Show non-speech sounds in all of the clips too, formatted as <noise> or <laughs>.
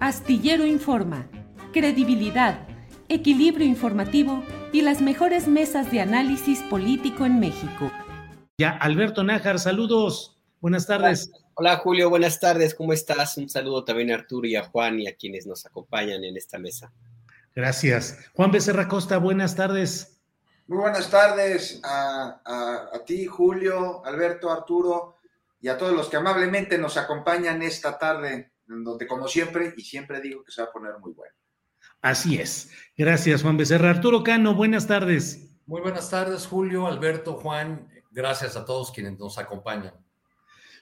Astillero Informa, credibilidad, equilibrio informativo y las mejores mesas de análisis político en México. Ya, Alberto Nájar, saludos. Buenas tardes. Hola, Hola, Julio, buenas tardes. ¿Cómo estás? Un saludo también a Arturo y a Juan y a quienes nos acompañan en esta mesa. Gracias. Juan Becerra Costa, buenas tardes. Muy buenas tardes a, a, a ti, Julio, Alberto, Arturo y a todos los que amablemente nos acompañan esta tarde donde como siempre, y siempre digo que se va a poner muy bueno. Así es. Gracias, Juan Becerra. Arturo Cano, buenas tardes. Muy buenas tardes, Julio, Alberto, Juan. Gracias a todos quienes nos acompañan.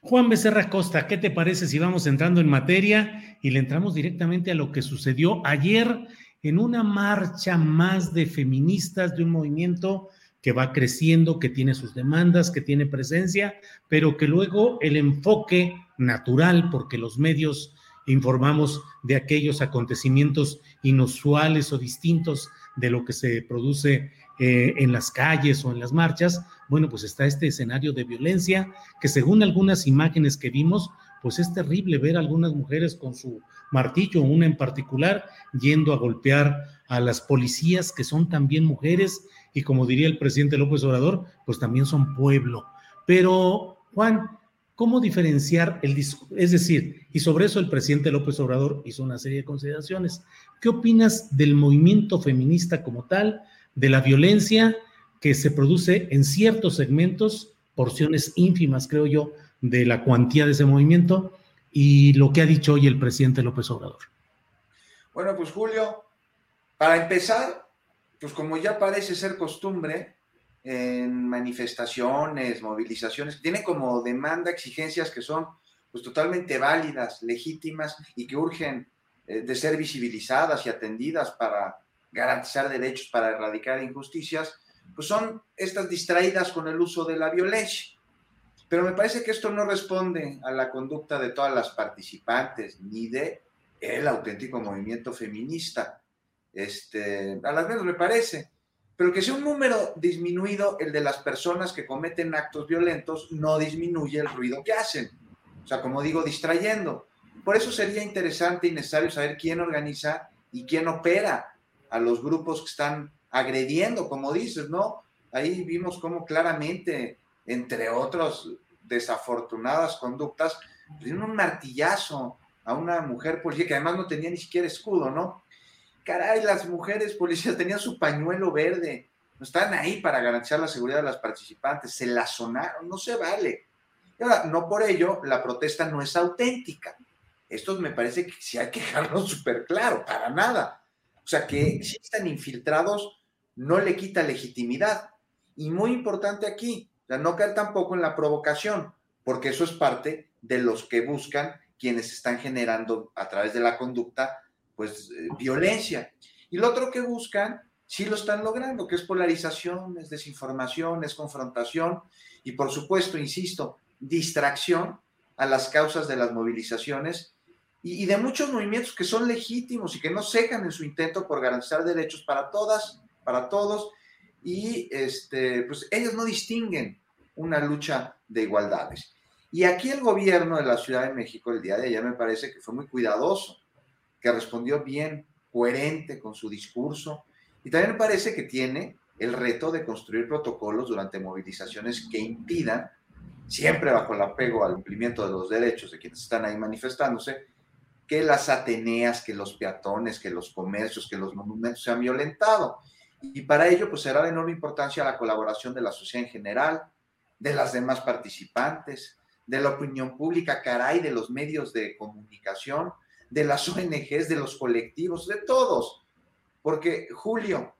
Juan Becerra Costa, ¿qué te parece si vamos entrando en materia y le entramos directamente a lo que sucedió ayer en una marcha más de feministas de un movimiento que va creciendo, que tiene sus demandas, que tiene presencia, pero que luego el enfoque natural, porque los medios informamos de aquellos acontecimientos inusuales o distintos de lo que se produce eh, en las calles o en las marchas, bueno, pues está este escenario de violencia que según algunas imágenes que vimos, pues es terrible ver a algunas mujeres con su martillo, una en particular, yendo a golpear a las policías que son también mujeres y como diría el presidente López Obrador, pues también son pueblo. Pero, Juan, ¿cómo diferenciar el discurso? Es decir, y sobre eso el presidente López Obrador hizo una serie de consideraciones. ¿Qué opinas del movimiento feminista como tal, de la violencia que se produce en ciertos segmentos, porciones ínfimas, creo yo, de la cuantía de ese movimiento, y lo que ha dicho hoy el presidente López Obrador? Bueno, pues Julio, para empezar, pues como ya parece ser costumbre, en manifestaciones, movilizaciones, tiene como demanda exigencias que son pues totalmente válidas, legítimas y que urgen eh, de ser visibilizadas y atendidas para garantizar derechos, para erradicar injusticias, pues son estas distraídas con el uso de la violencia. Pero me parece que esto no responde a la conducta de todas las participantes ni de el auténtico movimiento feminista este, a las menos me parece, pero que sea un número disminuido el de las personas que cometen actos violentos no disminuye el ruido que hacen. O sea, como digo, distrayendo. Por eso sería interesante y necesario saber quién organiza y quién opera a los grupos que están agrediendo, como dices, ¿no? Ahí vimos cómo claramente, entre otras desafortunadas conductas, dieron un martillazo a una mujer policía que además no tenía ni siquiera escudo, ¿no? Caray, las mujeres policías tenían su pañuelo verde, no están ahí para garantizar la seguridad de las participantes, se la sonaron, no se vale. Y ahora, no por ello la protesta no es auténtica. Esto me parece que sí hay que dejarlo <laughs> súper claro, para nada. O sea, que si están infiltrados no le quita legitimidad. Y muy importante aquí, no caer tampoco en la provocación, porque eso es parte de los que buscan quienes están generando a través de la conducta pues, eh, violencia. Y lo otro que buscan, sí lo están logrando, que es polarización, es desinformación, es confrontación y, por supuesto, insisto, distracción a las causas de las movilizaciones y, de muchos movimientos que son legítimos y que no cejan en su intento por garantizar derechos para todas, para todos, y este, pues ellos no distinguen una lucha de igualdades. Y aquí el gobierno de la Ciudad de México el día de ayer me parece que fue muy cuidadoso que respondió bien, coherente con su discurso. Y también me parece que tiene el reto de construir protocolos durante movilizaciones que impidan, siempre bajo el apego al cumplimiento de los derechos de quienes están ahí manifestándose, que las Ateneas, que los peatones, que los comercios, que los monumentos se han violentado. Y para ello, pues será de enorme importancia la colaboración de la sociedad en general, de las demás participantes, de la opinión pública, caray, de los medios de comunicación, de las ONGs, de los colectivos, de todos. Porque, Julio,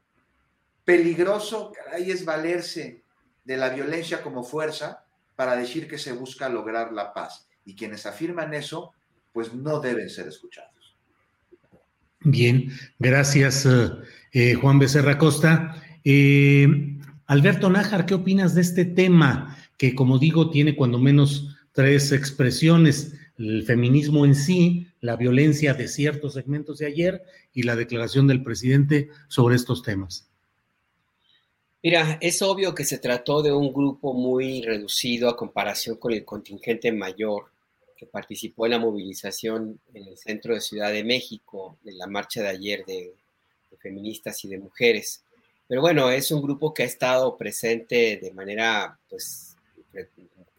peligroso, caray, es valerse de la violencia como fuerza para decir que se busca lograr la paz. Y quienes afirman eso, pues no deben ser escuchados. Bien, gracias eh, eh, Juan Becerra Costa. Eh, Alberto Nájar, ¿qué opinas de este tema que, como digo, tiene cuando menos tres expresiones? El feminismo en sí, la violencia de ciertos segmentos de ayer y la declaración del presidente sobre estos temas. Mira, es obvio que se trató de un grupo muy reducido a comparación con el contingente mayor que participó en la movilización en el centro de Ciudad de México, en la marcha de ayer de, feministas y de mujeres. Pero bueno, es un grupo que ha estado presente de manera, pues,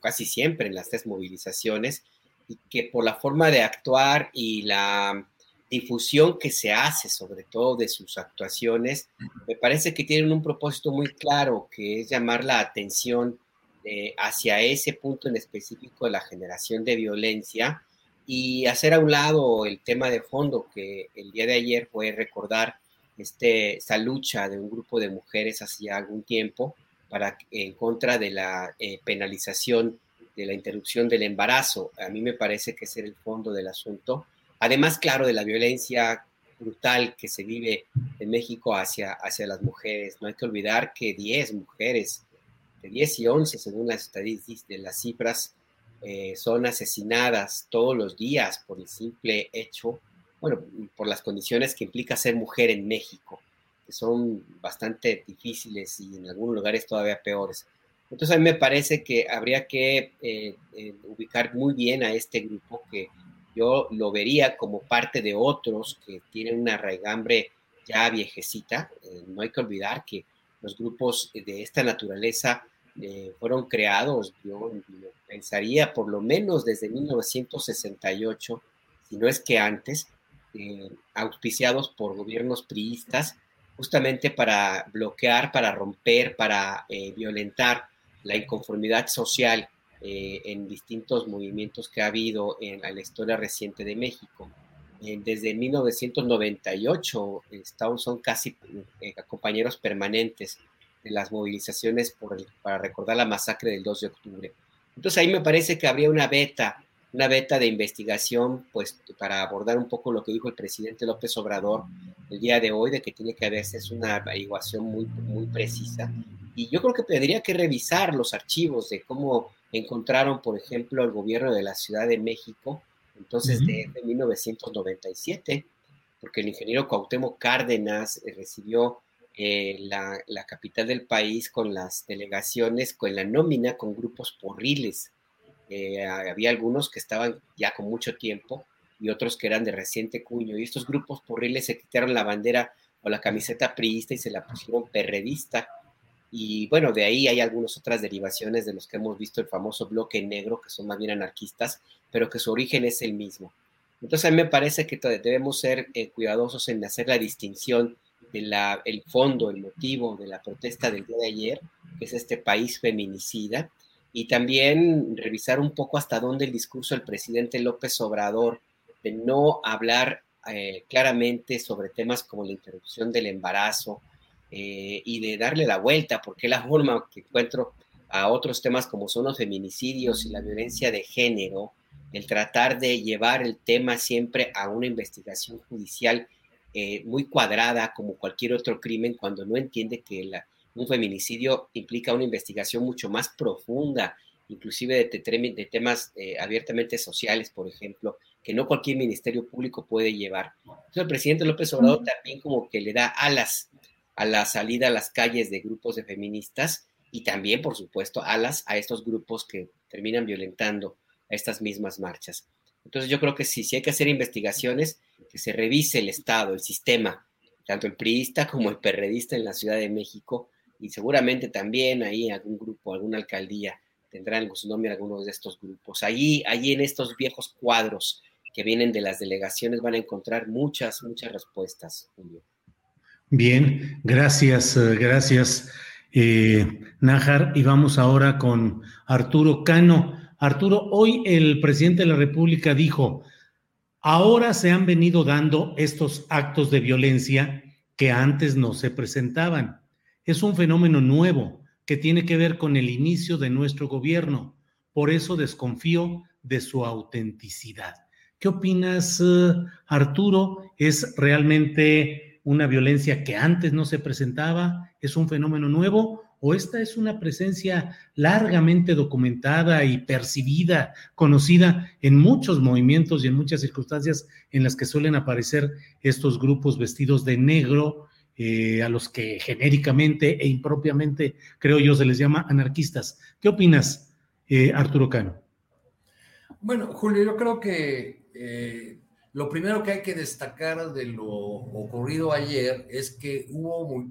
casi siempre en las tres movilizaciones y que por la forma de actuar y la difusión que se hace, sobre todo de sus actuaciones, me parece que tienen un propósito muy claro, que es llamar la atención eh, hacia ese punto en específico de la generación de violencia y hacer a un lado el tema de fondo que el día de ayer fue recordar este, esta lucha de un grupo de mujeres hacía algún tiempo para, en contra de la eh, penalización de la interrupción del embarazo. A mí me parece que ese era el fondo del asunto Además, claro, de la violencia brutal que se vive en México hacia, hacia las mujeres. No hay que olvidar que 10 mujeres, de 10 y 11, según las estadísticas de las cifras, eh, son asesinadas todos los días por el simple hecho, bueno, por las condiciones que implica ser mujer en México, que son bastante difíciles y en algunos lugares todavía peores. Entonces a mí me parece que habría que eh, eh, ubicar muy bien a este grupo que yo lo vería como parte de otros que tienen una raigambre ya viejecita. Eh, no hay que olvidar que los grupos de esta naturaleza fueron creados, yo, pensaría, por lo menos desde 1968, si no es que antes, auspiciados por gobiernos priistas, justamente para bloquear, para romper, para violentar la inconformidad social eh, en distintos movimientos que ha habido en, la historia reciente de México. Eh, desde 1998 estamos, son casi eh, compañeros permanentes de las movilizaciones para recordar la masacre del 2 de octubre. Entonces ahí me parece que habría una beta, una beta de investigación, pues para abordar un poco lo que dijo el presidente López Obrador el día de hoy, de que tiene que haberse una averiguación muy, muy precisa. Y yo creo que tendría que revisar los archivos de cómo encontraron, por ejemplo, el gobierno de la Ciudad de México, entonces de, 1997, porque el ingeniero Cuauhtémoc Cárdenas eh, recibió eh, la, capital del país con las delegaciones, con la nómina, con grupos porriles. Eh, había algunos que estaban ya con mucho tiempo y otros que eran de reciente cuño. Y estos grupos porriles se quitaron la bandera o la camiseta priista y se la pusieron perredista y bueno, de ahí hay algunas otras derivaciones de los que hemos visto el famoso bloque negro, que son más bien anarquistas, pero que su origen es el mismo. Entonces a mí me parece que debemos ser eh, cuidadosos en hacer la distinción del el fondo, el motivo de la protesta del día de ayer, que es este país feminicida, y también revisar un poco hasta dónde el discurso del presidente López Obrador de no hablar eh, claramente sobre temas como la interrupción del embarazo, eh, y de darle la vuelta, porque la forma que encuentro a otros temas como son los feminicidios y la violencia de género, el tratar de llevar el tema siempre a una investigación judicial eh, muy cuadrada como cualquier otro crimen, cuando no entiende que un feminicidio implica una investigación mucho más profunda, inclusive de, temas eh, abiertamente sociales, por ejemplo, que no cualquier ministerio público puede llevar. Entonces el presidente López Obrador también como que le da alas a la salida a las calles de grupos de feministas y también, por supuesto, alas a estos grupos que terminan violentando a estas mismas marchas. Entonces yo creo que sí, si hay que hacer investigaciones, que se revise el Estado, el sistema, tanto el priista como el perredista en la Ciudad de México y seguramente también ahí algún grupo, alguna alcaldía tendrán su nombre algunos de estos grupos. Allí, allí en estos viejos cuadros que vienen de las delegaciones van a encontrar muchas, muchas respuestas, Julio. Bien, gracias, eh, gracias, eh. Y vamos ahora con Arturo Cano. Arturo, hoy el presidente de la República dijo, ahora se han venido dando estos actos de violencia que antes no se presentaban. Es un fenómeno nuevo que tiene que ver con el inicio de nuestro gobierno. Por eso desconfío de su autenticidad. ¿Qué opinas, eh, Arturo? ¿Es realmente una violencia que antes no se presentaba? ¿Es un fenómeno nuevo? ¿O esta es una presencia largamente documentada y percibida, conocida en muchos movimientos y en muchas circunstancias en las que suelen aparecer estos grupos vestidos de negro, eh, a los que genéricamente e impropiamente, creo yo, se les llama anarquistas? ¿Qué opinas, eh, Arturo Cano? Bueno, Julio, yo creo que eh, lo primero que hay que destacar de lo ocurrido ayer es que hubo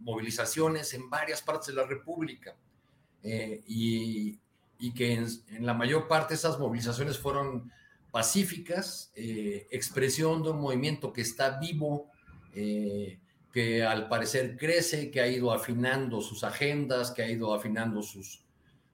movilizaciones en varias partes de la República eh, y, que en, la mayor parte esas movilizaciones fueron pacíficas, eh, expresión de un movimiento que está vivo, que al parecer crece, que ha ido afinando sus agendas, que ha ido afinando sus,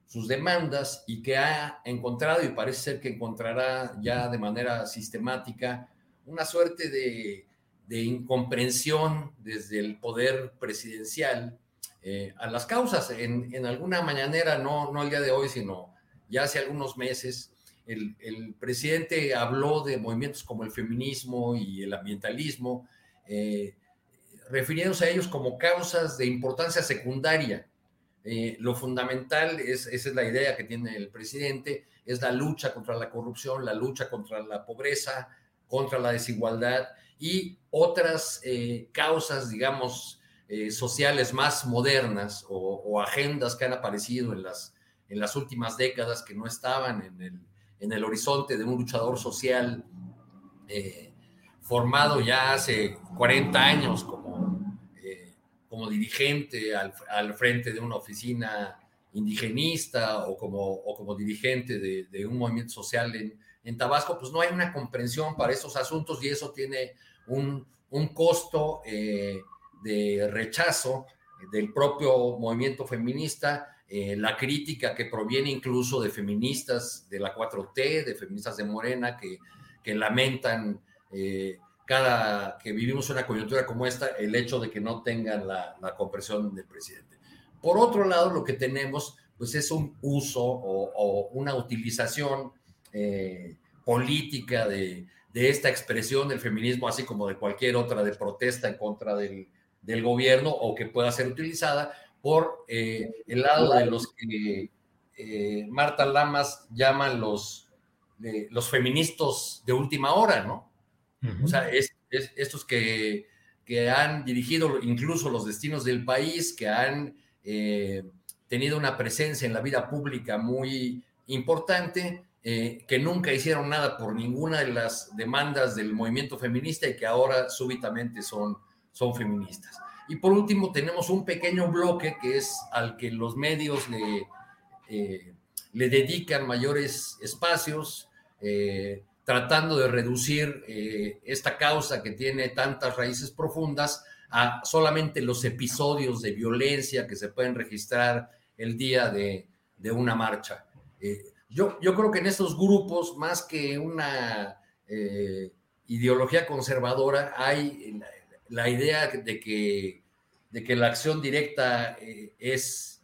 sus demandas y que ha encontrado, y parece ser que encontrará ya de manera sistemática, una suerte de, incomprensión desde el poder presidencial eh, a las causas. En, alguna mañanera, no, no el día de hoy, sino ya hace algunos meses, el, presidente habló de movimientos como el feminismo y el ambientalismo, eh, refiriéndose a ellos como causas de importancia secundaria. Eh, lo fundamental, es, esa es la idea que tiene el presidente, es la lucha contra la corrupción, la lucha contra la pobreza, contra la desigualdad y otras eh, causas, digamos, eh, sociales más modernas o, agendas que han aparecido en las, en las últimas décadas que no estaban en el, en el horizonte de un luchador social formado ya hace 40 años como como dirigente al, frente de una oficina indigenista o como, o como dirigente de, un movimiento social en, en, Tabasco, pues no hay una comprensión para esos asuntos y eso tiene un, un costo eh, de rechazo del propio movimiento feminista, eh, la crítica que proviene incluso de feministas de la 4T, de feministas de Morena, que, que lamentan eh, cada que vivimos una coyuntura como esta, el hecho de que no tengan la, la compresión del presidente. Por otro lado, lo que tenemos, pues es un uso o, una utilización eh, política de, de, esta expresión del feminismo, así como de cualquier otra de protesta en contra del, del gobierno o que pueda ser utilizada por eh, el lado de los que eh, Marta Lamas llaman los, los feministas de última hora, ¿no? O sea, es, estos que, han dirigido incluso los destinos del país, que han eh, tenido una presencia en la vida pública muy importante, eh, que nunca hicieron nada por ninguna de las demandas del movimiento feminista y que ahora súbitamente son, son feministas. Y por último, tenemos un pequeño bloque que es al que los medios le, eh, le dedican mayores espacios, tratando de reducir eh, esta causa que tiene tantas raíces profundas a solamente los episodios de violencia que se pueden registrar el día de, una marcha. Eh, yo, yo creo que en estos grupos, más que una eh, ideología conservadora, hay la, idea de que, de que la acción directa es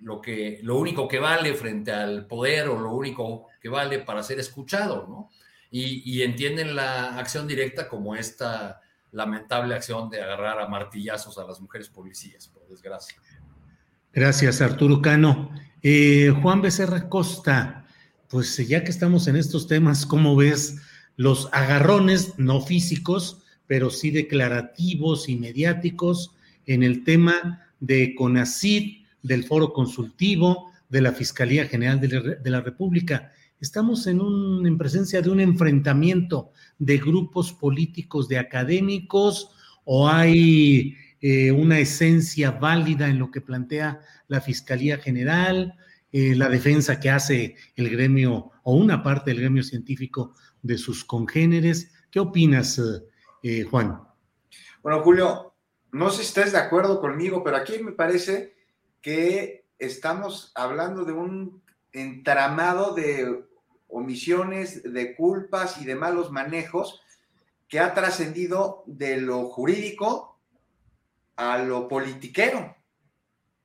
lo, que, lo único que vale frente al poder o lo único que vale para ser escuchado, ¿no? Y, entienden la acción directa como esta lamentable acción de agarrar a martillazos a las mujeres policías, por desgracia. Gracias, Arturo Cano. Eh, Juan Becerra Costa, pues ya que estamos en estos temas, ¿cómo ves los agarrones no físicos, pero sí declarativos y mediáticos en el tema de CONACID, del foro consultivo, de la Fiscalía General de la República? Estamos en, un, en presencia de un enfrentamiento de grupos políticos, de académicos, o hay eh, una esencia válida en lo que plantea la Fiscalía General. eh, la defensa que hace el gremio o una parte del gremio científico de sus congéneres. ¿Qué opinas, eh, Juan? Bueno, Julio, no sé si estás de acuerdo conmigo, pero aquí me parece que estamos hablando de un entramado de omisiones, de culpas y de malos manejos que ha trascendido de lo jurídico a lo politiquero.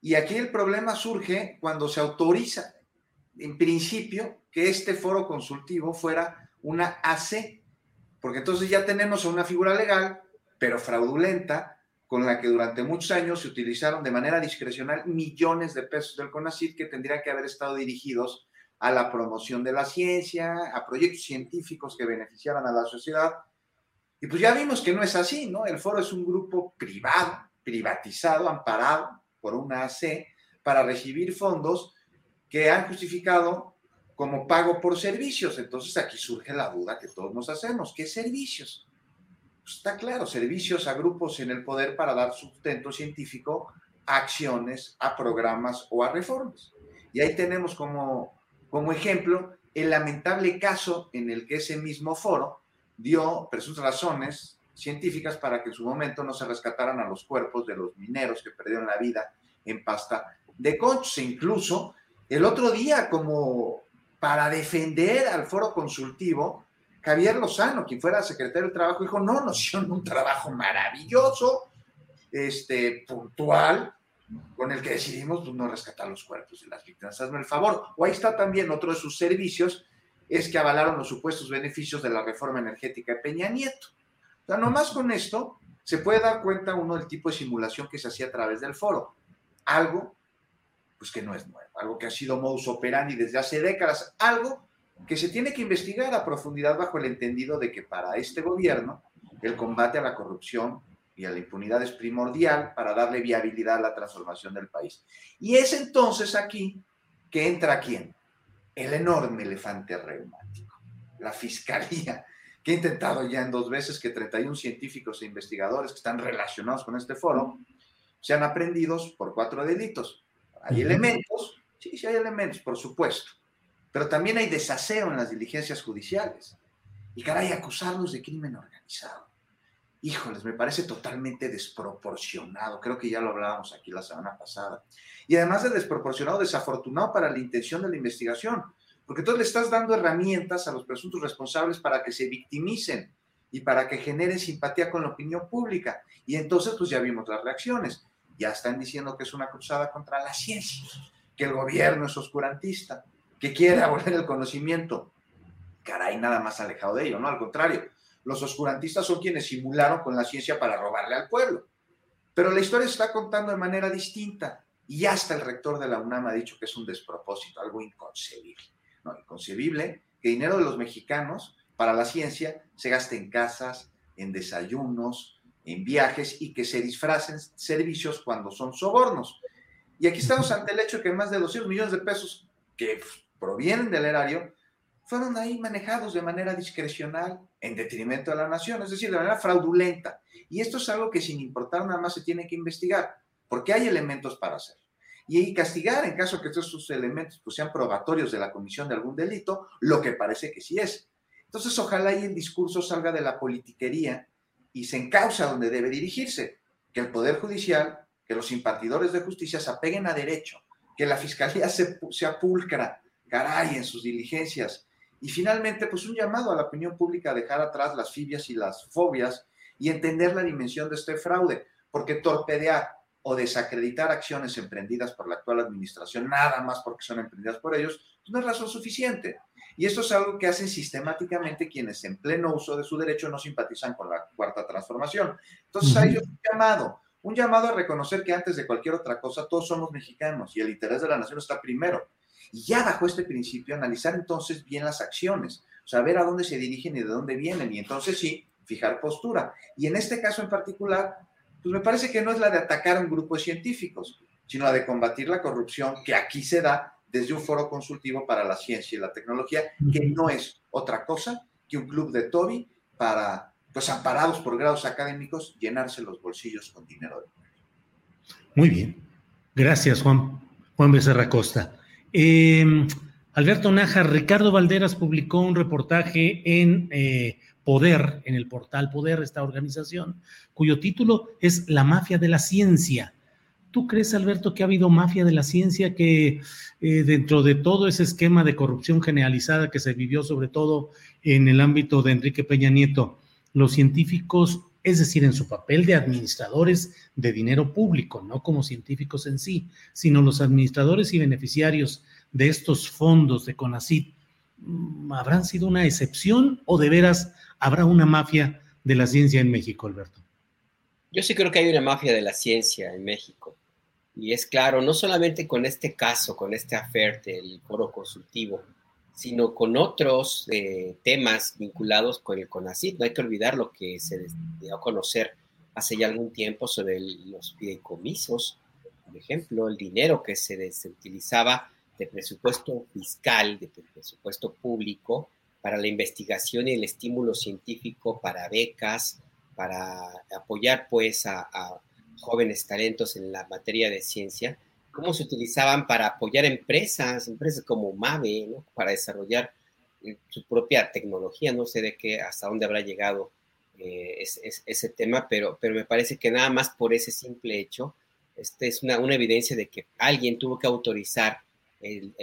Y aquí el problema surge cuando se autoriza, en principio, que este foro consultivo fuera una AC, porque entonces ya tenemos una figura legal, pero fraudulenta, con la que durante muchos años se utilizaron de manera discrecional millones de pesos del CONACYT que tendrían que haber estado dirigidos a la promoción de la ciencia, a proyectos científicos que beneficiaran a la sociedad. Y pues ya vimos que no es así, ¿no? El foro es un grupo privado, privatizado, amparado por una AC para recibir fondos que han justificado como pago por servicios. Entonces aquí surge la duda que todos nos hacemos. ¿Qué servicios? Pues está claro, servicios a grupos en el poder para dar sustento científico a acciones, a programas o a reformas. Y ahí tenemos como como ejemplo, el lamentable caso en el que ese mismo foro dio presuntas razones científicas para que en su momento no se rescataran a los cuerpos de los mineros que perdieron la vida en pasta de conchos. E incluso el otro día, como para defender al foro consultivo, Javier Lozano, quien fuera secretario del Trabajo, dijo, no, nos hicieron un trabajo maravilloso, este, puntual, con el que decidimos no rescatar los cuerpos de las víctimas. Hazme el favor. O ahí está también otro de sus servicios, es que avalaron los supuestos beneficios de la reforma energética de Peña Nieto. O sea, nomás con esto se puede dar cuenta uno del tipo de simulación que se hacía a través del foro. Algo, pues que no es nuevo, algo que ha sido modus operandi desde hace décadas, algo que se tiene que investigar a profundidad bajo el entendido de que para este gobierno el combate a la corrupción y a la impunidad es primordial para darle viabilidad a la transformación del país. Y es entonces aquí que entra quién? El enorme elefante reumático, la fiscalía, que ha intentado ya en dos veces que 31 científicos e investigadores que están relacionados con este foro sean aprendidos por cuatro delitos. Hay elementos, sí, sí hay elementos, por supuesto, pero también hay desaseo en las diligencias judiciales. Y caray, acusarlos de crimen organizado híjoles, me parece totalmente desproporcionado. Creo que ya lo hablábamos aquí la semana pasada. Y además de desproporcionado, desafortunado para la intención de la investigación, porque entonces le estás dando herramientas a los presuntos responsables para que se victimicen y para que generen simpatía con la opinión pública. Y entonces, pues ya vimos las reacciones. Ya están diciendo que es una cruzada contra la ciencia, que el gobierno es oscurantista, que quiere abolir el conocimiento. Caray, nada más alejado de ello, ¿no? Al contrario, los oscurantistas son quienes simularon con la ciencia para robarle al pueblo. Pero la historia se está contando de manera distinta y hasta el rector de la UNAM ha dicho que es un despropósito, algo inconcebible. Inconcebible que dinero de los mexicanos para la ciencia se gaste en casas, en desayunos, en viajes y que se disfracen servicios cuando son sobornos. Y aquí estamos ante el hecho de que más de 200 millones de pesos que provienen del erario fueron ahí manejados de manera discrecional en detrimento de la nación, es decir, de manera fraudulenta. Y esto es algo que sin importar nada más se tiene que investigar, porque hay elementos para hacer. Y castigar en caso que estos elementos pues, sean probatorios de la comisión de algún delito, lo que parece que sí es. Entonces, ojalá y el discurso salga de la politiquería y se encausa donde debe dirigirse, que el Poder Judicial, que los impartidores de justicia se apeguen a derecho, que la Fiscalía se, se apulcra, caray, en sus diligencias, y finalmente, pues un llamado a la opinión pública a dejar atrás las fibias y las fobias y entender la dimensión de este fraude, porque torpedear o desacreditar acciones emprendidas por la actual administración, nada más porque son emprendidas por ellos, pues no es razón suficiente. Y esto es algo que hacen sistemáticamente quienes en pleno uso de su derecho no simpatizan con la cuarta transformación. Entonces hay un llamado, un llamado a reconocer que antes de cualquier otra cosa todos somos mexicanos y el interés de la nación está primero y ya bajo este principio, analizar entonces bien las acciones, saber a dónde se dirigen y de dónde vienen, y entonces sí, fijar postura. Y en este caso en particular, pues me parece que no es la de atacar a un grupo de científicos, sino la de combatir la corrupción que aquí se da desde un foro consultivo para la ciencia y la tecnología, que no es otra cosa que un club de Toby para, pues amparados por grados académicos, llenarse los bolsillos con dinero Muy bien. Gracias, Juan. Juan Becerra Costa. Em, Alberto Nájar, Ricardo Valderas publicó un reportaje en eh, Poder, en el portal Poder, esta organización, cuyo título es La mafia de la ciencia. ¿Tú crees, Alberto, que ha habido mafia de la ciencia que eh, dentro de todo ese esquema de corrupción generalizada que se vivió sobre todo en el ámbito de Enrique Peña Nieto, los científicos, es decir, en su papel de administradores de dinero público, no como científicos en sí, sino los administradores y beneficiarios de estos fondos de CONACYT, mm, ¿habrán sido una excepción o de veras habrá una mafia de la ciencia en México, Alberto? Yo sí creo que hay una mafia de la ciencia en México. Y es claro, no solamente con este caso, con este aferte, el foro consultivo, sino con otros eh, temas vinculados con el CONACYT. No hay que olvidar lo que se dio a conocer hace ya algún tiempo sobre los fideicomisos, por ejemplo, el dinero que se desutilizaba de presupuesto fiscal, de presupuesto público, para la investigación y el estímulo científico, para becas, para apoyar pues a, jóvenes talentos en la materia de ciencia, cómo se utilizaban para apoyar empresas, empresas como Mave, ¿no? para desarrollar eh, su propia tecnología. No sé de qué, hasta dónde habrá llegado eh, ese tema, pero, me parece que nada más por ese simple hecho, este es una, evidencia de que alguien tuvo que autorizar el,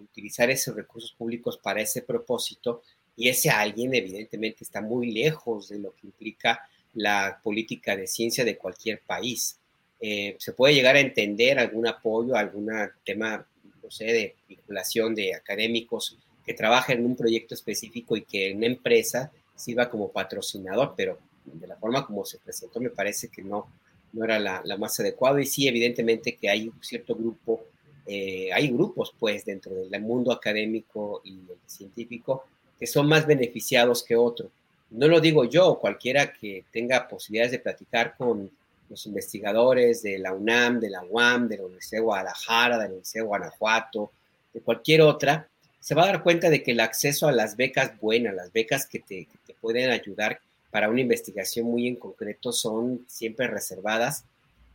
utilizar esos recursos públicos para ese propósito y ese alguien evidentemente está muy lejos de lo que implica la política de ciencia de cualquier país. Eh, se puede llegar a entender algún apoyo, algún tema, no sé, de vinculación de académicos que trabajan en un proyecto específico y que una empresa sirva como patrocinador, pero de la forma como se presentó me parece que no, no era la, la más adecuada y sí, evidentemente que hay un cierto grupo, eh, hay grupos pues dentro del mundo académico y científico que son más beneficiados que otros. No lo digo yo, cualquiera que tenga posibilidades de platicar con los investigadores de la UNAM, de la UAM, de la Universidad de Guadalajara, de la Universidad de Guanajuato, de cualquier otra, se va a dar cuenta de que el acceso a las becas buenas, las becas que te, pueden ayudar para una investigación muy en concreto son siempre reservadas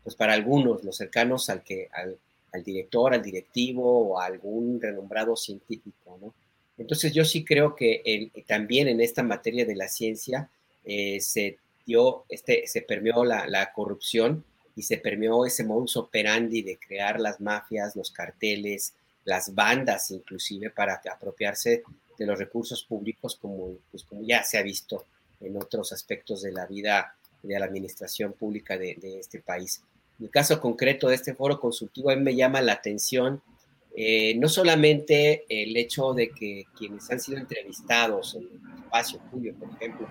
pues para algunos, los cercanos al, que, al, al director, al directivo o a algún renombrado científico, ¿no? Entonces yo sí creo que también en esta materia de la ciencia eh, se este, se permeó la, corrupción y se permeó ese modus operandi de crear las mafias, los carteles, las bandas inclusive para apropiarse de los recursos públicos como, pues, como ya se ha visto en otros aspectos de la vida de la administración pública de, de este país. En el caso concreto de este foro consultivo, a mí me llama la atención eh, no solamente el hecho de que quienes han sido entrevistados en el espacio Julio, por ejemplo,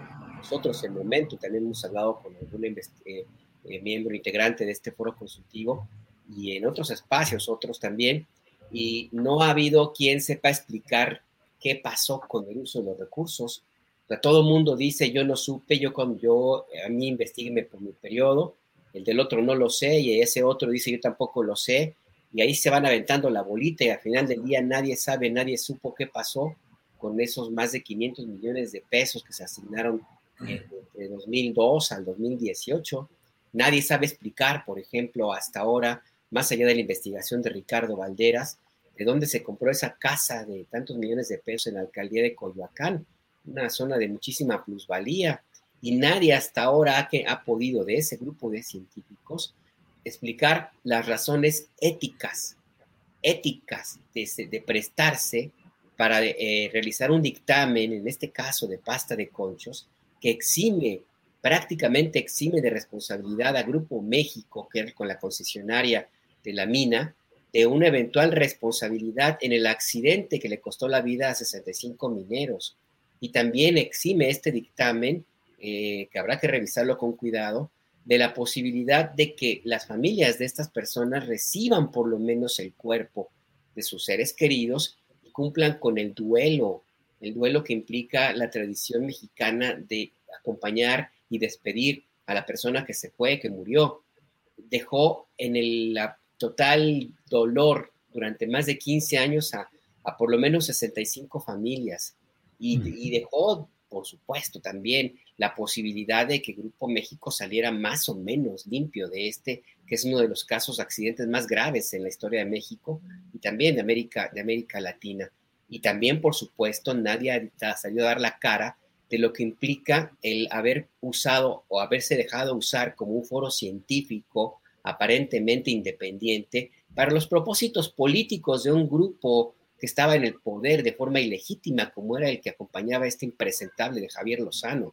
nosotros en el momento también hemos hablado con algún eh, eh, miembro integrante de este foro consultivo y en otros espacios, otros también, y no ha habido quien sepa explicar qué pasó con el uso de los recursos. O sea, todo el mundo dice, yo no supe, yo cuando yo, a mí investigueme por mi periodo, el del otro no lo sé, y ese otro dice, yo tampoco lo sé, y ahí se van aventando la bolita y al final del día nadie sabe, nadie supo qué pasó con esos más de 500 millones de pesos que se asignaron de 2002 al 2018. Nadie sabe explicar, por ejemplo, hasta ahora, más allá de la investigación de Ricardo Valderas, de dónde se compró esa casa de tantos millones de pesos en la alcaldía de Coyoacán, una zona de muchísima plusvalía, y nadie hasta ahora ha, que, ha podido de ese grupo de científicos explicar las razones éticas, éticas de, prestarse para eh, realizar un dictamen, en este caso de pasta de conchos, que exime, prácticamente exime de responsabilidad a Grupo México, que es con la concesionaria de la mina, de una eventual responsabilidad en el accidente que le costó la vida a 65 mineros. Y también exime este dictamen, eh, que habrá que revisarlo con cuidado, de la posibilidad de que las familias de estas personas reciban por lo menos el cuerpo de sus seres queridos y cumplan con el duelo, el duelo que implica la tradición mexicana de acompañar y despedir a la persona que se fue, que murió. Dejó en el total dolor durante más de 15 años a, por lo menos 65 familias y, y dejó, por supuesto, también la posibilidad de que Grupo México saliera más o menos limpio de este, que es uno de los casos accidentes más graves en la historia de México y también de América, de América Latina. Y también, por supuesto, nadie ha salido a dar la cara de lo que implica el haber usado o haberse dejado usar como un foro científico aparentemente independiente para los propósitos políticos de un grupo que estaba en el poder de forma ilegítima, como era el que acompañaba a este impresentable de Javier Lozano.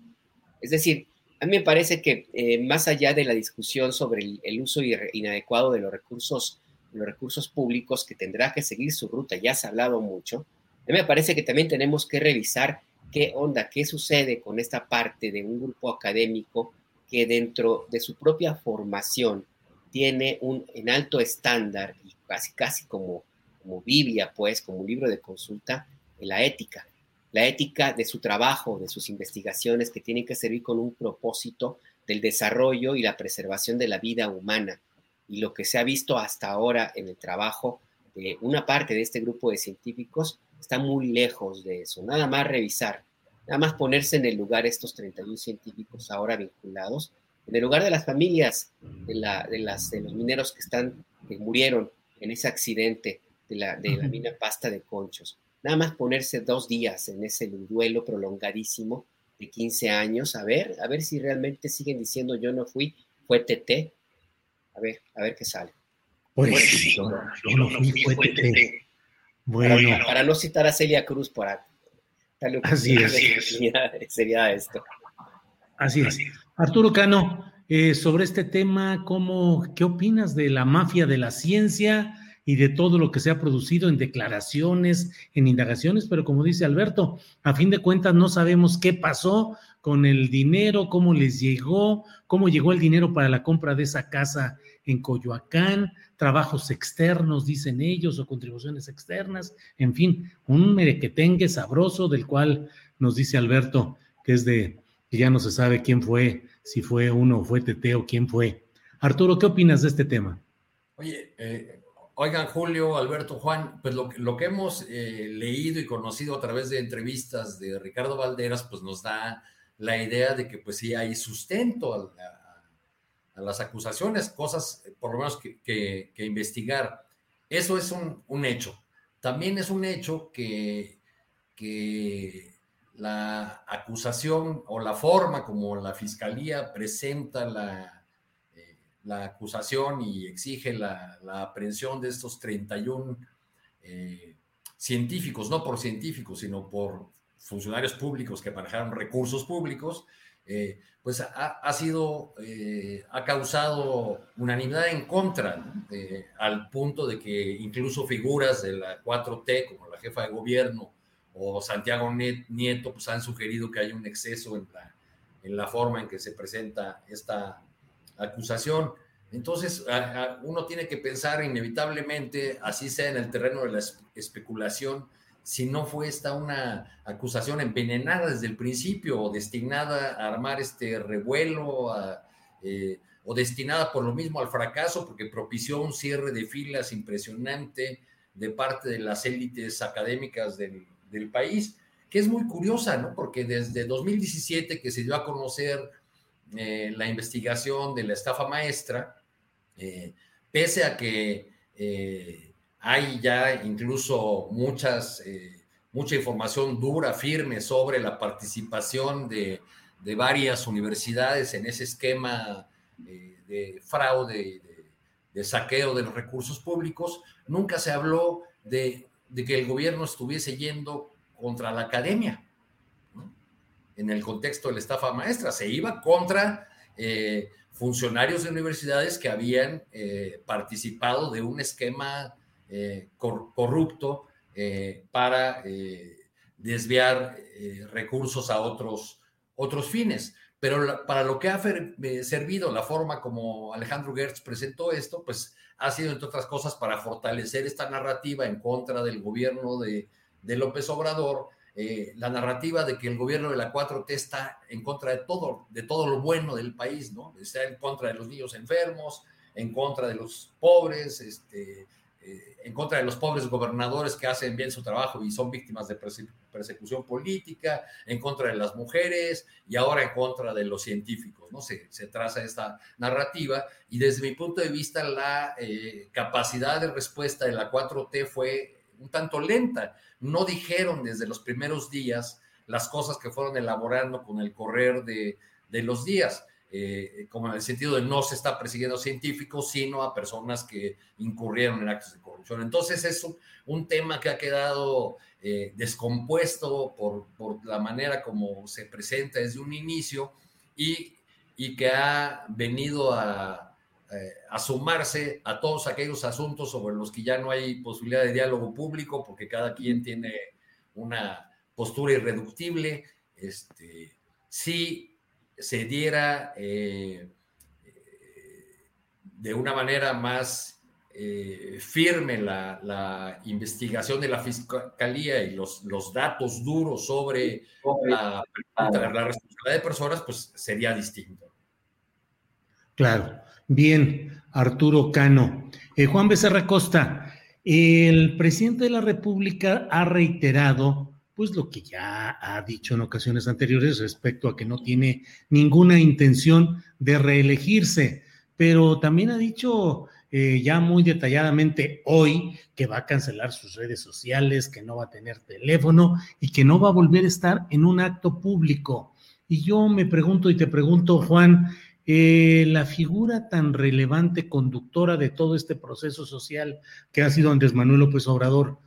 Es decir, a mí me parece que eh, más allá de la discusión sobre el, uso inadecuado de los recursos, los recursos públicos, que tendrá que seguir su ruta, ya se ha hablado mucho, me parece que también tenemos que revisar qué onda, qué sucede con esta parte de un grupo académico que dentro de su propia formación tiene un en alto estándar y casi casi como, como Biblia, pues, como un libro de consulta, la ética la ética de su trabajo, de sus investigaciones que tienen que servir con un propósito del desarrollo y la preservación de la vida humana. Y lo que se ha visto hasta ahora en el trabajo de una parte de este grupo de científicos está muy lejos de eso. Nada más revisar, nada más ponerse en el lugar estos 31 científicos ahora vinculados, en el lugar de las familias de, la, de, las, de los mineros que, están, que murieron en ese accidente de la, de la mina pasta de conchos nada más ponerse dos días en ese duelo prolongadísimo de 15 años, a ver, a ver si realmente siguen diciendo yo no fui, fue TT. A ver, a ver qué sale. Pues yo, no fui, fue TT. Bueno. Para, no citar a Celia Cruz por darle <laughs> <laughs> así es. sería esto. Así es. Arturo Cano, eh, sobre este tema, ¿cómo, ¿qué opinas de la mafia de la ciencia? y de todo lo que se ha producido en declaraciones, en indagaciones, pero como dice Alberto, a fin de cuentas no sabemos qué pasó con el dinero, cómo les llegó, cómo llegó el dinero para la compra de esa casa en Coyoacán, trabajos externos, dicen ellos, o contribuciones externas, en fin, un merequetengue sabroso del cual nos dice Alberto que es de que ya no se sabe quién fue, si fue uno o fue Tete o quién fue. Arturo, ¿qué opinas de este tema? Oye, eh, Oigan, Julio, Alberto, Juan, pues lo, que hemos eh, leído y conocido a través de entrevistas de Ricardo Valderas, pues nos da la idea de que pues sí hay sustento a, las acusaciones, cosas eh, por lo menos que, investigar. Eso es un, hecho. También es un hecho que, que la acusación o la forma como la fiscalía presenta la la acusación y exige la, aprehensión de estos 31 eh, científicos, no por científicos, sino por funcionarios públicos que manejaron recursos públicos, eh, pues ha, sido, eh, ha causado unanimidad en contra, al punto de que incluso figuras de la 4T, como la jefa de gobierno o Santiago Nieto, pues han sugerido que hay un exceso en la, en la forma en que se presenta esta acusación. Entonces, uno tiene que pensar inevitablemente, así sea en el terreno de la especulación, si no fue esta una acusación envenenada desde el principio o destinada a armar este revuelo eh, o destinada por lo mismo al fracaso porque propició un cierre de filas impresionante de parte de las élites académicas del, país, que es muy curiosa, ¿no? Porque desde 2017 que se dio a conocer eh, la investigación de la estafa maestra, eh, pese a que hay ya incluso muchas, mucha información dura, firme sobre la participación de, varias universidades en ese esquema de fraude, de, saqueo de los recursos públicos, nunca se habló de, que el gobierno estuviese yendo contra la academia en el contexto de la estafa maestra, se iba contra eh, funcionarios de universidades que habían eh, participado de un esquema eh, corrupto para desviar recursos a otros, otros fines. Pero para lo que ha servido la forma como Alejandro Gertz presentó esto, pues ha sido, entre otras cosas, para fortalecer esta narrativa en contra del gobierno de, de López Obrador, eh, la narrativa de que el gobierno de la 4T está en contra de todo, de todo lo bueno del país, ¿no? Está en contra de los niños enfermos, en contra de los pobres, este, eh, en contra de los pobres gobernadores que hacen bien su trabajo y son víctimas de persecución política, en contra de las mujeres y ahora en contra de los científicos, ¿no? Se, traza esta narrativa y desde mi punto de vista la eh, capacidad de respuesta de la 4T fue un tanto lenta. No dijeron desde los primeros días las cosas que fueron elaborando con el correr de los días. Eh, como en el sentido de no se está persiguiendo a científicos, sino a personas que incurrieron en actos de corrupción. Entonces es un, tema que ha quedado eh, descompuesto por, por, la manera como se presenta desde un inicio y, y que ha venido a, eh, a, sumarse a todos aquellos asuntos sobre los que ya no hay posibilidad de diálogo público porque cada quien tiene una postura irreductible. Este, sí se diera eh, de una manera más eh, firme la, investigación de la fiscalía y los, los datos duros sobre la, responsabilidad de personas, pues sería distinto. Claro. Bien, Arturo Cano. Eh, Juan Becerra Costa, el presidente de la República ha reiterado pues lo que ya ha dicho en ocasiones anteriores respecto a que no tiene ninguna intención de reelegirse, pero también ha dicho eh, ya muy detalladamente hoy que va a cancelar sus redes sociales, que no va a tener teléfono y que no va a volver a estar en un acto público. Y yo me pregunto y te pregunto, Juan, eh, la figura tan relevante conductora de todo este proceso social que ha sido Andrés Manuel López Obrador,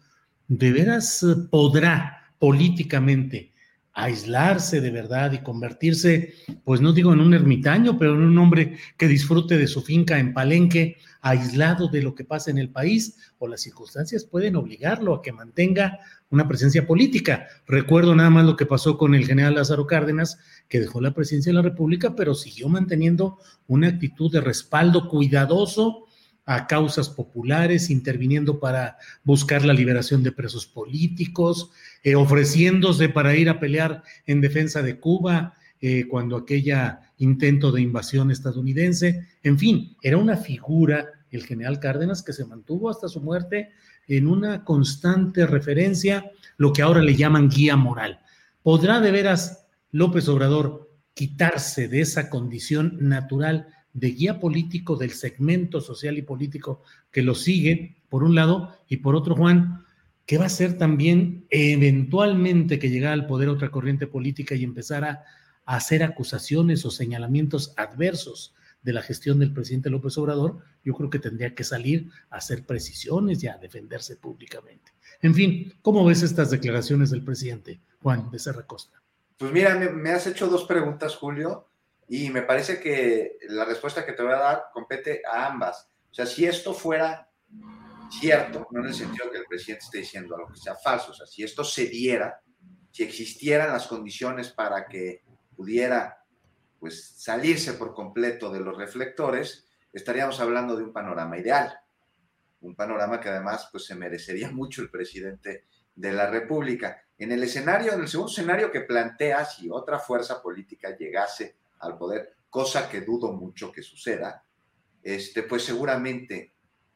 ¿de veras podrá políticamente, aislarse de verdad y convertirse, pues no digo en un ermitaño, pero en un hombre que disfrute de su finca en Palenque, aislado de lo que pasa en el país, o las circunstancias pueden obligarlo a que mantenga una presencia política. Recuerdo nada más lo que pasó con el general Lázaro Cárdenas, que dejó la presidencia de la República, pero siguió manteniendo una actitud de respaldo cuidadoso a causas populares, interviniendo para buscar la liberación de presos políticos, eh, ofreciéndose para ir a pelear en defensa de Cuba eh, cuando aquella intento de invasión estadounidense. En fin, era una figura, el general Cárdenas, que se mantuvo hasta su muerte en una constante referencia, lo que ahora le llaman guía moral. ¿Podrá de veras López Obrador quitarse de esa condición natural de guía político del segmento social y político que lo sigue, por un lado, y por otro, Juan, que va a ser también eventualmente que llegara al poder otra corriente política y empezara a hacer acusaciones o señalamientos adversos de la gestión del presidente López Obrador, yo creo que tendría que salir a hacer precisiones y a defenderse públicamente. En fin, ¿cómo ves estas declaraciones del presidente Juan Becerra Costa? Pues mira, me, me has hecho dos preguntas, Julio. Y me parece que la respuesta que te voy a dar compete a ambas. O sea, si esto fuera cierto, no en el sentido que el presidente esté diciendo algo que sea falso, o sea, si esto se diera, si existieran las condiciones para que pudiera pues salirse por completo de los reflectores, estaríamos hablando de un panorama ideal, un panorama que además pues se merecería <laughs> mucho el presidente de la República. En el escenario, en el segundo escenario que plantea, si otra fuerza política llegase al poder, cosa que dudo mucho que suceda, este, pues seguramente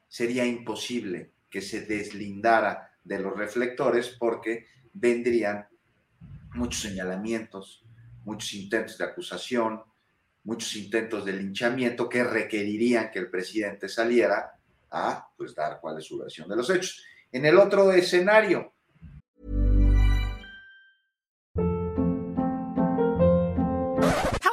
sería imposible que se deslindara de los reflectores porque vendrían muchos señalamientos, muchos intentos de acusación, muchos intentos de linchamiento que requerirían que el presidente saliera a pues dar cuál es su versión de los hechos. En el otro escenario,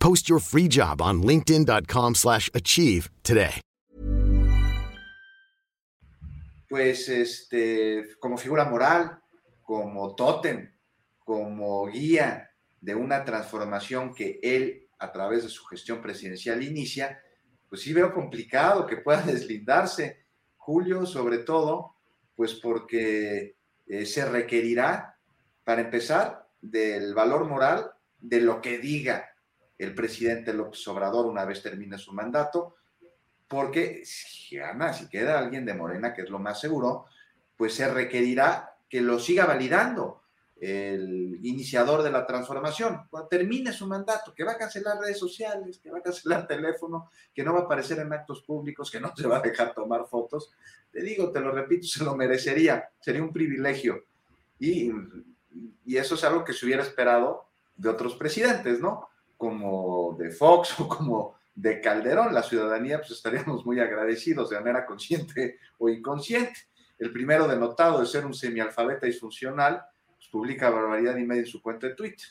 Post your free job on linkedin.com slash achieve today. Pues este, como figura moral, como tótem, como guía de una transformación que él a través de su gestión presidencial inicia, pues sí veo complicado que pueda <laughs> deslindarse, Julio, sobre todo, pues porque eh, se requerirá, para empezar, del valor moral de lo que diga el presidente López Obrador una vez termine su mandato, porque si queda alguien de Morena, que es lo más seguro, pues se requerirá que lo siga validando el iniciador de la transformación, cuando termine su mandato, que va a cancelar redes sociales, que va a cancelar <laughs> teléfono, que no va a aparecer en actos públicos, que no se va a dejar tomar fotos, te digo, te lo repito, se lo merecería, sería un privilegio. Y, y eso es algo que se hubiera esperado de otros presidentes, ¿no? Como de Fox o como de Calderón, la ciudadanía, pues estaríamos muy agradecidos de manera consciente o inconsciente. El primero denotado de ser un semialfabeta disfuncional, pues publica barbaridad y media en su cuenta de Twitter.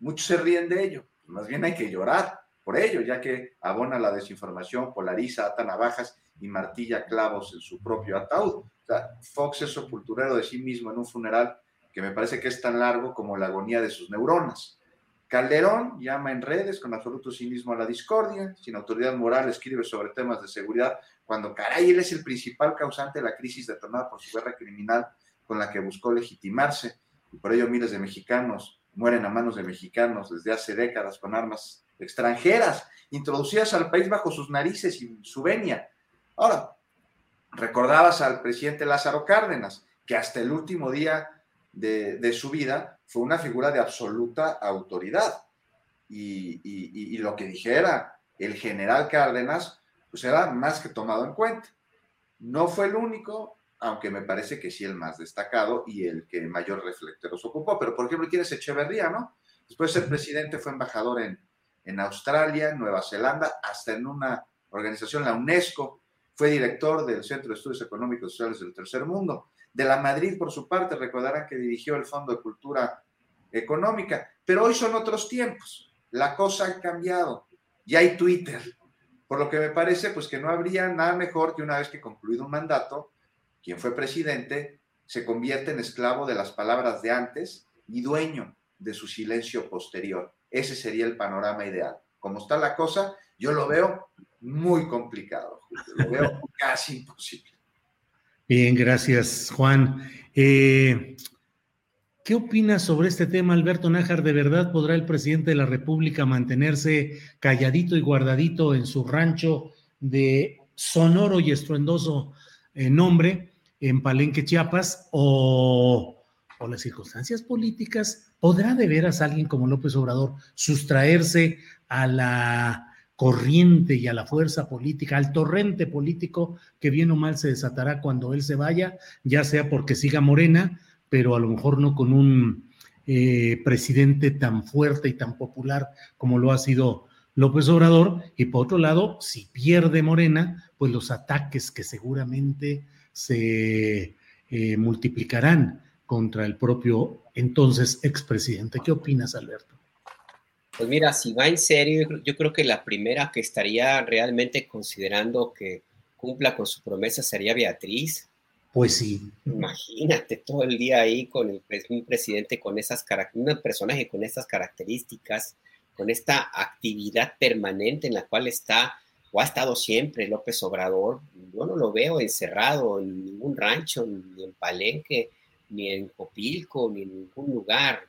Muchos se ríen de ello, más bien hay que llorar por ello, ya que abona la desinformación, polariza, ata navajas y martilla clavos en su propio ataúd. Fox es sepulturero de sí mismo en un funeral que me parece que es tan largo como la agonía de sus neuronas. Calderón llama en redes con absoluto cinismo a la discordia, sin autoridad moral escribe sobre temas de seguridad, cuando caray, él es el principal causante de la crisis detonada por su guerra criminal con la que buscó legitimarse, y por ello miles de mexicanos mueren a manos de mexicanos desde hace décadas con armas extranjeras, introducidas al país bajo sus narices y su venia. Ahora, recordabas al presidente Lázaro Cárdenas, que hasta el último día de, su vida fue una figura de absoluta autoridad. Y, lo que dijera el general Cárdenas, pues era más que tomado en cuenta. No fue el único, aunque me parece que sí el más destacado y el que mayor reflectores ocupó. Pero, por ejemplo, tienes Echeverría, ¿no? Después de ser presidente fue embajador en, en Australia, Nueva Zelanda, hasta en una organización, la UNESCO, fue director del Centro de Estudios Económicos y Sociales del Tercer Mundo. De la Madrid, por su parte, recordarán que dirigió el Fondo de Cultura Económica, pero hoy son otros tiempos. La cosa ha cambiado. Ya hay Twitter. Por lo que me parece, pues que no habría nada mejor que una vez que concluido un mandato, quien fue presidente se convierte en esclavo de las palabras de antes y dueño de su silencio posterior. Ese sería el panorama ideal. Como está la cosa, yo lo veo muy complicado, lo veo <laughs> casi imposible. Bien, gracias, Juan. Eh, ¿Qué opinas sobre este tema, Alberto Nájar? ¿De verdad podrá el presidente de la República mantenerse calladito y guardadito en su rancho de sonoro y estruendoso eh, nombre en Palenque, Chiapas? ¿O, o las circunstancias políticas? ¿Podrá de veras alguien como López Obrador sustraerse a la corriente y a la fuerza política, al torrente político que bien o mal se desatará cuando él se vaya, ya sea porque siga Morena, pero a lo mejor no con un eh, presidente tan fuerte y tan popular como lo ha sido López Obrador. Y por otro lado, si pierde Morena, pues los ataques que seguramente se eh, multiplicarán contra el propio entonces expresidente. ¿Qué opinas, Alberto? Pues mira, si va en serio, yo creo que la primera que estaría realmente considerando que cumpla con su promesa sería Beatriz. Pues sí. Imagínate todo el día ahí con el, un presidente con esas un personaje con estas características, con esta actividad permanente en la cual está o ha estado siempre López Obrador. Yo no lo veo encerrado en ningún rancho, ni en Palenque, ni en Copilco, ni en ningún lugar.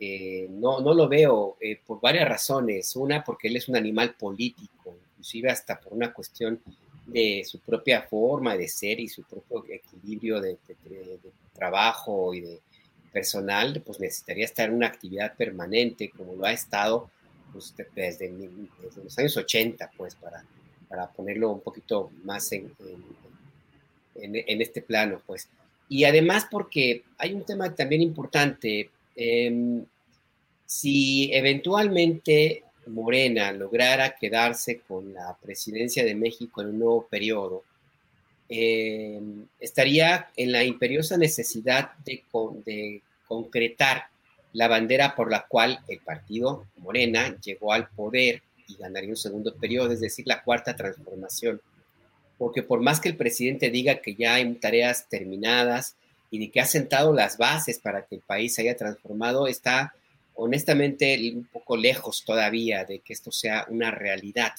Eh, no, no lo veo eh, por varias razones. Una, porque él es un animal político, inclusive hasta por una cuestión de su propia forma de ser y su propio equilibrio de, trabajo y de personal, pues necesitaría estar en una actividad permanente como lo ha estado pues, desde, los años 80, pues para, para ponerlo un poquito más en, en, este plano, pues. Y además porque hay un tema también importante, Em, si eventualmente Morena lograra quedarse con la presidencia de México en un nuevo periodo, em, estaría en la imperiosa necesidad de, concretar la bandera por la cual el partido Morena llegó al poder y ganaría un segundo periodo, es decir, la cuarta transformación. Porque por más que el presidente diga que ya hay tareas terminadas y de que ha sentado las bases para que el país se haya transformado, está honestamente un poco lejos todavía de que esto sea una realidad.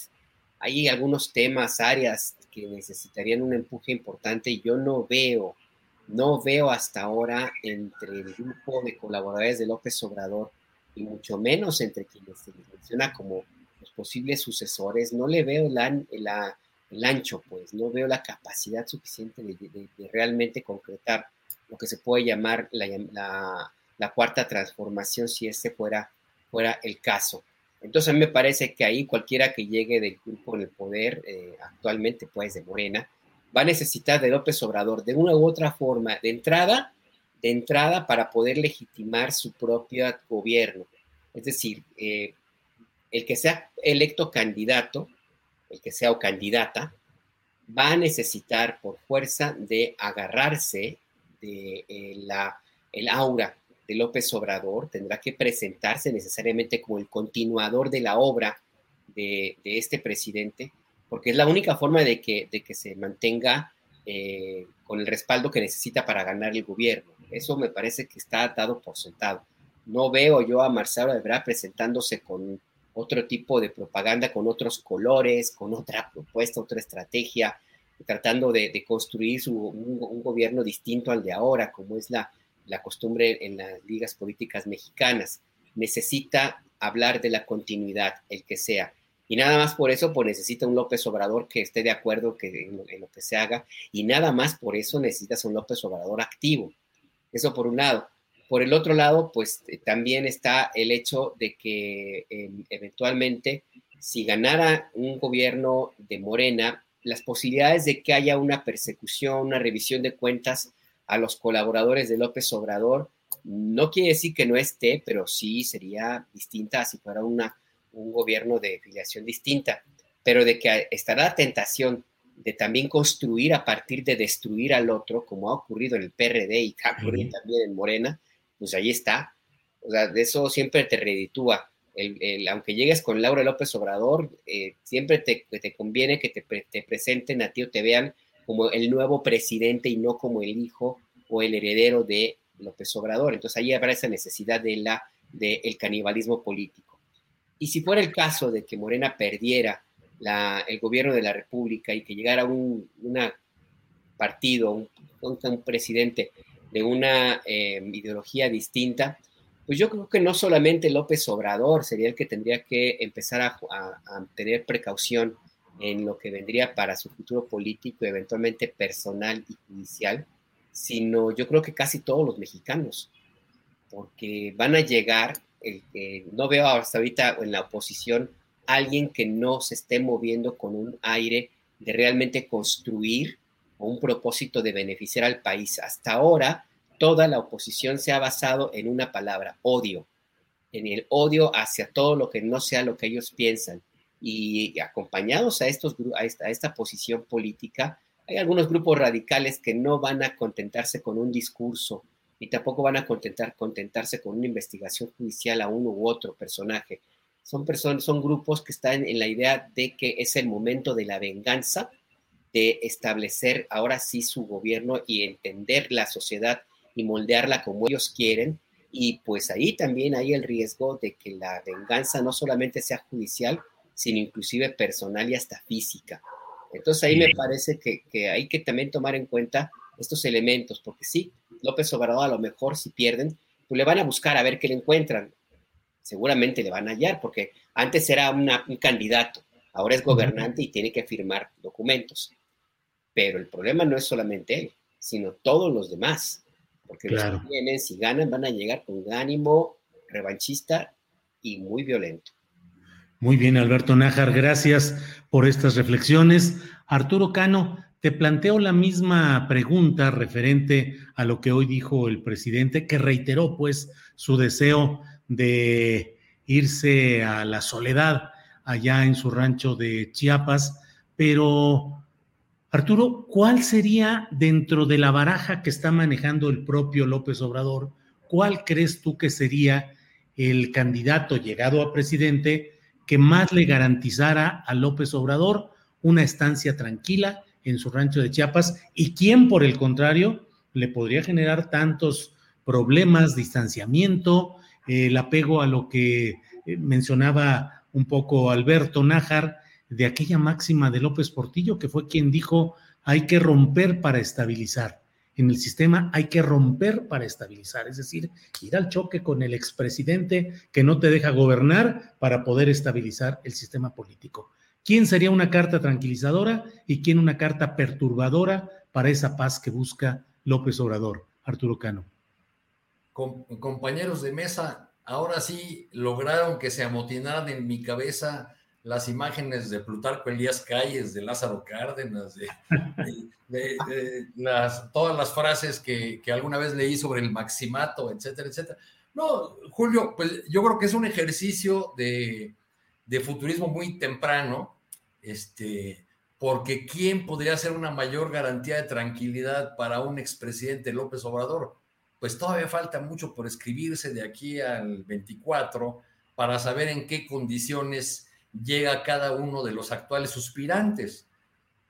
Hay algunos temas, áreas que necesitarían un empuje importante y yo no veo, no veo hasta ahora entre el grupo de colaboradores de López Obrador y mucho menos entre quienes se menciona como los posibles sucesores, no le veo el, ancho, pues, no veo la capacidad suficiente de, realmente concretar lo que se puede llamar la, cuarta transformación si ese fuera, fuera el caso. Entonces a mí me parece que ahí cualquiera que llegue del grupo en el poder, eh, actualmente pues de Morena, va a necesitar de López Obrador de una u otra forma, de entrada, de entrada para poder legitimar su propio gobierno. Es decir, eh, el que sea electo candidato, el que sea o candidata, va a necesitar por fuerza de agarrarse de eh, la, el aura de López Obrador, tendrá que presentarse necesariamente como el continuador de la obra de, este presidente, porque es la única forma de que, de que se mantenga eh, con el respaldo que necesita para ganar el gobierno. Eso me parece que está dado por sentado. No veo yo a Marcelo Ebrard presentándose con otro tipo de propaganda con otros colores, con otra propuesta, otra estrategia, tratando de, construir un, gobierno distinto al de ahora, como es la, costumbre en las ligas políticas mexicanas. Necesita hablar de la continuidad, el que sea. Y nada más por eso, pues necesita un López Obrador que esté de acuerdo en, lo que se haga. Y nada más por eso necesitas un López Obrador activo. Eso por un lado. Por el otro lado, pues eh, también está el hecho de que em, eventualmente, si ganara un gobierno de Morena, las posibilidades de que haya una persecución, una revisión de cuentas a los colaboradores de López Obrador, no quiere decir que no esté, pero sí sería distinta si fuera una, un gobierno de filiación distinta. Pero de que estará la tentación de también construir a partir de destruir al otro, como ha ocurrido en el PRD y ha ocurrido también en Morena, pues ahí está. O sea, de eso siempre te reditúa. Aunque llegues con Laura López Obrador, eh, siempre te, conviene que te, te, presenten a ti o te vean como el nuevo presidente y no como el hijo o el heredero de López Obrador. Entonces ahí habrá esa necesidad de del canibalismo político. Y si fuera el caso de que Morena perdiera el gobierno de la República y que llegara un partido, un, un presidente de una eh, ideología distinta, pues yo creo que no solamente López Obrador sería el que tendría que empezar a, tener precaución en lo que vendría para su futuro político, eventualmente personal y judicial, sino yo creo que casi todos los mexicanos, porque van a llegar, no veo hasta ahorita en la oposición alguien que no se esté moviendo con un aire de realmente construir un propósito de beneficiar al país. Hasta ahora, toda la oposición se ha basado en una palabra, odio, en el odio hacia todo lo que no sea lo que ellos piensan. Y acompañados a, estos, a, esta, a esta posición política, hay algunos grupos radicales que no van a contentarse con un discurso y tampoco van a contentar, contentarse con una investigación judicial a uno u otro personaje. Son, personas, son grupos que están en la idea de que es el momento de la venganza de establecer ahora sí su gobierno y entender la sociedad y moldearla como ellos quieren. Y pues ahí también hay el riesgo de que la venganza no solamente sea judicial, sino inclusive personal y hasta física. Entonces ahí me parece que, que hay que también tomar en cuenta estos elementos, porque sí, López Obrador a lo mejor si pierden, pues le van a buscar a ver qué le encuentran. Seguramente le van a hallar, porque antes era un candidato, ahora es gobernante y tiene que firmar documentos. Pero el problema no es solamente él, sino todos los demás. Porque los que vienen, si ganan, van a llegar con ánimo revanchista y muy violento. Muy bien, Alberto Nájar, gracias por estas reflexiones. Arturo Cano, te planteo la misma pregunta referente a lo que hoy dijo el presidente, que reiteró pues su deseo de irse a la soledad allá en su rancho de Chiapas, pero Arturo, ¿cuál sería dentro de la baraja que está manejando el propio López Obrador ¿cuál crees tú que sería el candidato llegado a presidente que más le garantizara a López Obrador una estancia tranquila en su rancho de Chiapas y quién, por el contrario, le podría generar tantos problemas, distanciamiento, el apego a lo que eh, mencionaba un poco Alberto Nájar de aquella máxima de López Portillo, que fue quien dijo hay que romper para estabilizar. En el sistema hay que romper para estabilizar, es decir, ir al choque con el expresidente que no te deja gobernar para poder estabilizar el sistema político. ¿Quién sería una carta tranquilizadora y quién una carta perturbadora para esa paz que busca López Obrador? Arturo Cano. compañeros de mesa, ahora sí lograron que se amotinaran en mi cabeza las imágenes de Plutarco Elías Calles, de Lázaro Cárdenas, de, todas las frases que, alguna vez leí sobre el maximato, etcétera, etcétera. No, Julio, pues yo creo que es un ejercicio de, futurismo muy temprano, este, porque ¿quién podría ser una mayor garantía de tranquilidad para un expresidente López Obrador? Pues todavía falta mucho por escribirse de aquí al 24 para saber en qué condiciones llega cada uno de los actuales suspirantes,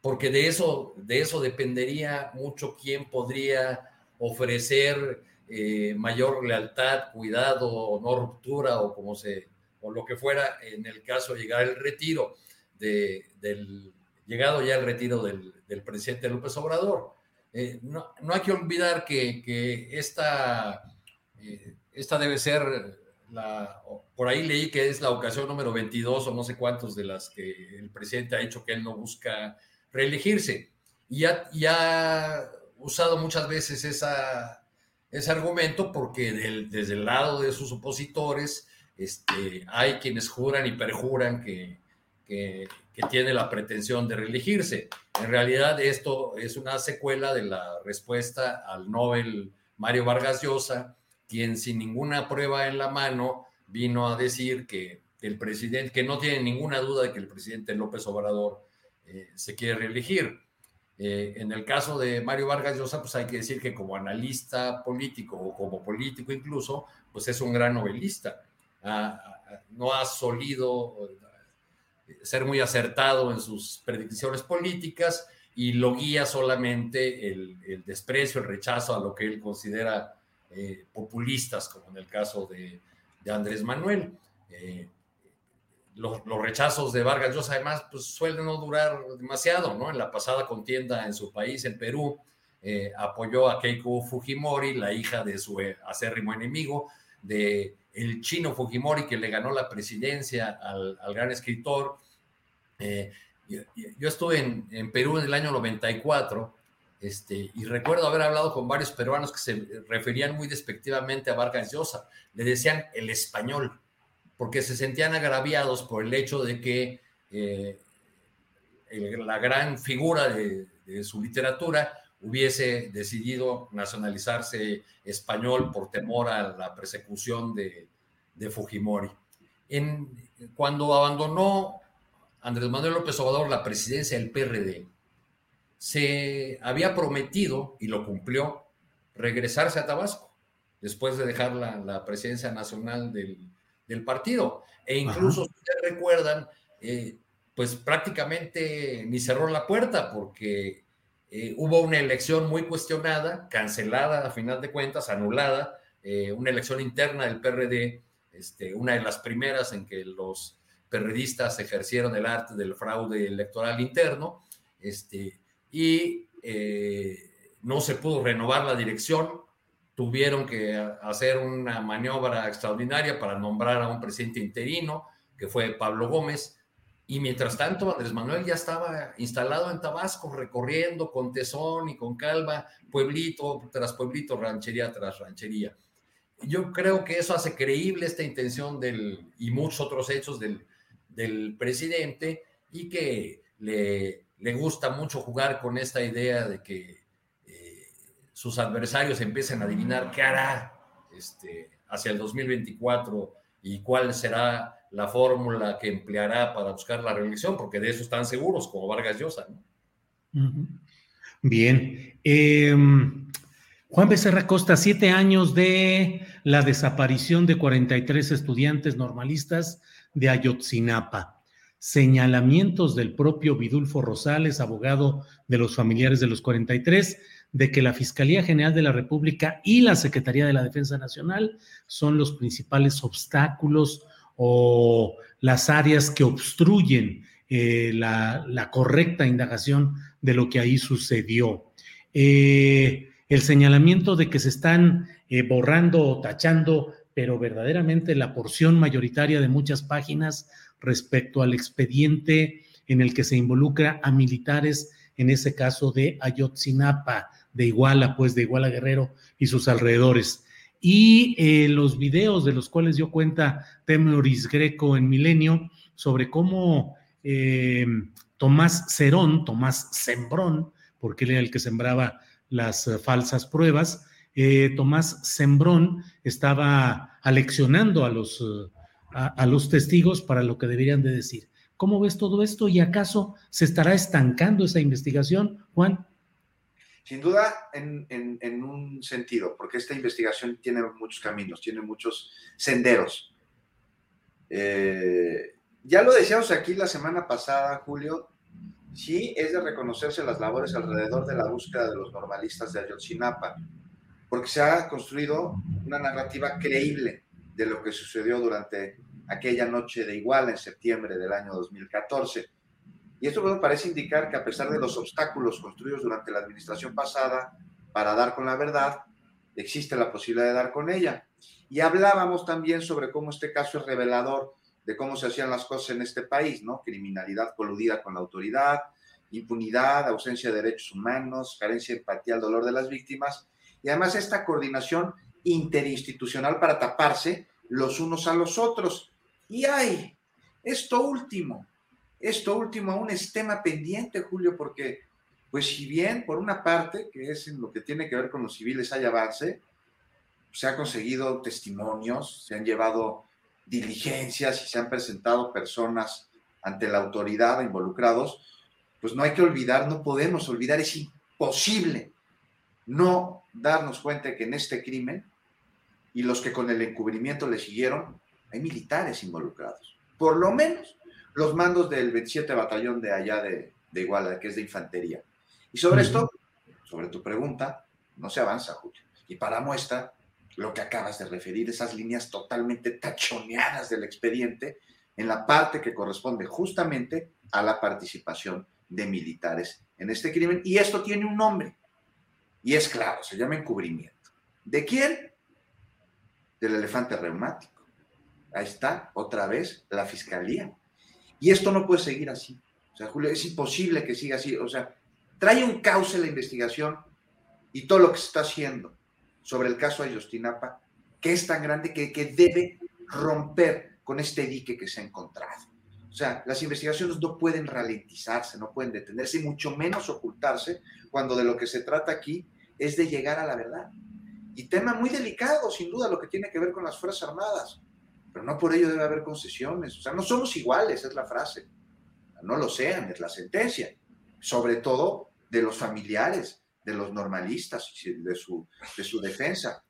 porque de eso, de eso dependería mucho quién podría ofrecer eh, mayor lealtad, cuidado, no ruptura o como se, o lo que fuera en el caso de llegar el retiro de, del, llegado ya el retiro del, presidente López Obrador. Eh, no, hay que olvidar que, esta, eh, esta debe ser por ahí leí que es la ocasión número 22 o no sé cuántos de las que el presidente ha dicho que él no busca reelegirse. Y ha, ha usado muchas veces esa, ese argumento porque desde el lado de sus opositores este, hay quienes juran y perjuran que, que, tiene la pretensión de reelegirse. En realidad esto es una secuela de la respuesta al Nobel Mario Vargas Llosa, quien sin ninguna prueba en la mano vino a decir que el presidente, que no tiene ninguna duda de que el presidente López Obrador eh, se quiere reelegir. Eh, en el caso de Mario Vargas Llosa, pues hay que decir que como analista político o como político incluso, pues es un gran novelista. no ha solido eh, ser muy acertado en sus predicciones políticas y lo guía solamente el, el desprecio, el rechazo a lo que él considera eh, populistas, como en el caso de, Andrés Manuel. Eh, los, rechazos de Vargas Llosa, además, pues suelen no durar demasiado, ¿no? En la pasada contienda en su país, en Perú, eh, apoyó a Keiko Fujimori, la hija de su acérrimo enemigo, de el chino Fujimori, que le ganó la presidencia al, gran escritor. yo, estuve en, en, Perú en el año 94 este, y recuerdo haber hablado con varios peruanos que se referían muy despectivamente a Vargas Llosa. Le decían el español, porque se sentían agraviados por el hecho de que eh, la gran figura de, su literatura hubiese decidido nacionalizarse español por temor a la persecución de, Fujimori. Cuando abandonó Andrés Manuel López Obrador la presidencia del PRD, se había prometido, y lo cumplió, regresarse a Tabasco, después de dejar la, presidencia nacional del, partido. E incluso, si ustedes recuerdan, eh, pues prácticamente ni cerró la puerta porque eh, hubo una elección muy cuestionada, cancelada a final de cuentas, anulada, eh, una elección interna del PRD, este, una de las primeras en que los perredistas ejercieron el arte del fraude electoral interno, este, y eh, no se pudo renovar la dirección. Tuvieron que hacer una maniobra extraordinaria para nombrar a un presidente interino, que fue Pablo Gómez. Y mientras tanto, Andrés Manuel ya estaba instalado en Tabasco, recorriendo con tesón y con calma, pueblito tras pueblito, ranchería tras ranchería. Yo creo que eso hace creíble esta intención del, y muchos otros hechos del, del presidente y que le, le gusta mucho jugar con esta idea de que eh, sus adversarios empiecen a adivinar qué hará este, hacia el 2024 y cuál será la fórmula que empleará para buscar la reelección, porque de eso están seguros, como Vargas Llosa. Bien. Em, Juan Becerra Costa, siete años de la desaparición de 43 estudiantes normalistas de Ayotzinapa. Señalamientos del propio Vidulfo Rosales, abogado de los familiares de los 43, de que la Fiscalía General de la República y la Secretaría de la Defensa Nacional son los principales obstáculos o las áreas que obstruyen eh, la, correcta indagación de lo que ahí sucedió. Eh, el señalamiento de que se están eh, borrando o tachando, pero verdaderamente la porción mayoritaria de muchas páginas respecto al expediente en el que se involucra a militares, en ese caso de Ayotzinapa, de Iguala, pues de Iguala Guerrero y sus alrededores. Y eh, los videos de los cuales dio cuenta Temeoris Greco en Milenio sobre cómo eh, Tomás Cerón, Tomás Sembrón, porque él era el que sembraba las eh, falsas pruebas, Tomás Sembrón estaba aleccionando a los, a, los testigos para lo que deberían de decir. ¿Cómo ves todo esto y acaso se estará estancando esa investigación, Juan? Sin duda, en, un sentido, porque esta investigación tiene muchos caminos, tiene muchos senderos. ya lo decíamos aquí la semana pasada, Julio, sí es de reconocerse las labores alrededor de la búsqueda de los normalistas de Ayotzinapa, porque se ha construido una narrativa creíble de lo que sucedió durante aquella noche de Iguala en septiembre del año 2014. Y esto parece indicar que a pesar de los obstáculos construidos durante la administración pasada para dar con la verdad, existe la posibilidad de dar con ella. Y hablábamos también sobre cómo este caso es revelador de cómo se hacían las cosas en este país, ¿no? Criminalidad coludida con la autoridad, impunidad, ausencia de derechos humanos, carencia de empatía al dolor de las víctimas y además esta coordinación interinstitucional para taparse los unos a los otros. Y hay esto último, esto último aún es tema pendiente, Julio, porque pues si bien por una parte, que es en lo que tiene que ver con los civiles hay avance, se han conseguido testimonios, se han llevado diligencias y se han presentado personas ante la autoridad involucrados, pues no hay que olvidar, no podemos olvidar, es imposible no darnos cuenta que en este crimen y los que con el encubrimiento le siguieron, hay militares involucrados. Por lo menos los mandos del 27 Batallón de allá de, de Iguala, que es de infantería. Y sobre esto, sobre tu pregunta, no se avanza, Julio. Y para muestra, lo que acabas de referir, esas líneas totalmente tachoneadas del expediente en la parte que corresponde justamente a la participación de militares en este crimen. Y esto tiene un nombre, y es claro, se llama encubrimiento. ¿De quién? Del elefante reumático. Ahí está, otra vez, la fiscalía. Y esto no puede seguir así. O sea, Julio, es imposible que siga así. O sea, trae un cauce la investigación y todo lo que se está haciendo sobre el caso de Ayostinapa, que es tan grande que, que debe romper con este dique que se ha encontrado. O sea, las investigaciones no pueden ralentizarse, no pueden detenerse, y mucho menos ocultarse, cuando de lo que se trata aquí es de llegar a la verdad. Y tema muy delicado, sin duda, lo que tiene que ver con las Fuerzas Armadas. Pero no por ello debe haber concesiones. O sea, no somos iguales, es la frase. No lo sean, es la sentencia. Sobre todo de los familiares, de los normalistas, de su, de su defensa.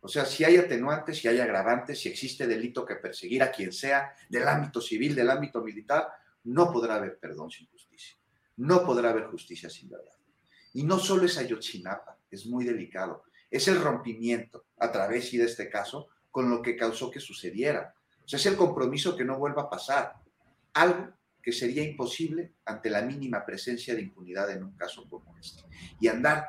O sea, si hay atenuantes, si hay agravantes, si existe delito que perseguir a quien sea, del ámbito civil, del ámbito militar, no podrá haber perdón sin justicia. No podrá haber justicia sin verdad. Y no solo es Ayotzinapa, es muy delicado. Es el rompimiento, a través y de este caso, con lo que causó que sucediera. O sea, es el compromiso que no vuelva a pasar. Algo que sería imposible ante la mínima presencia de impunidad en un caso como este. Y andar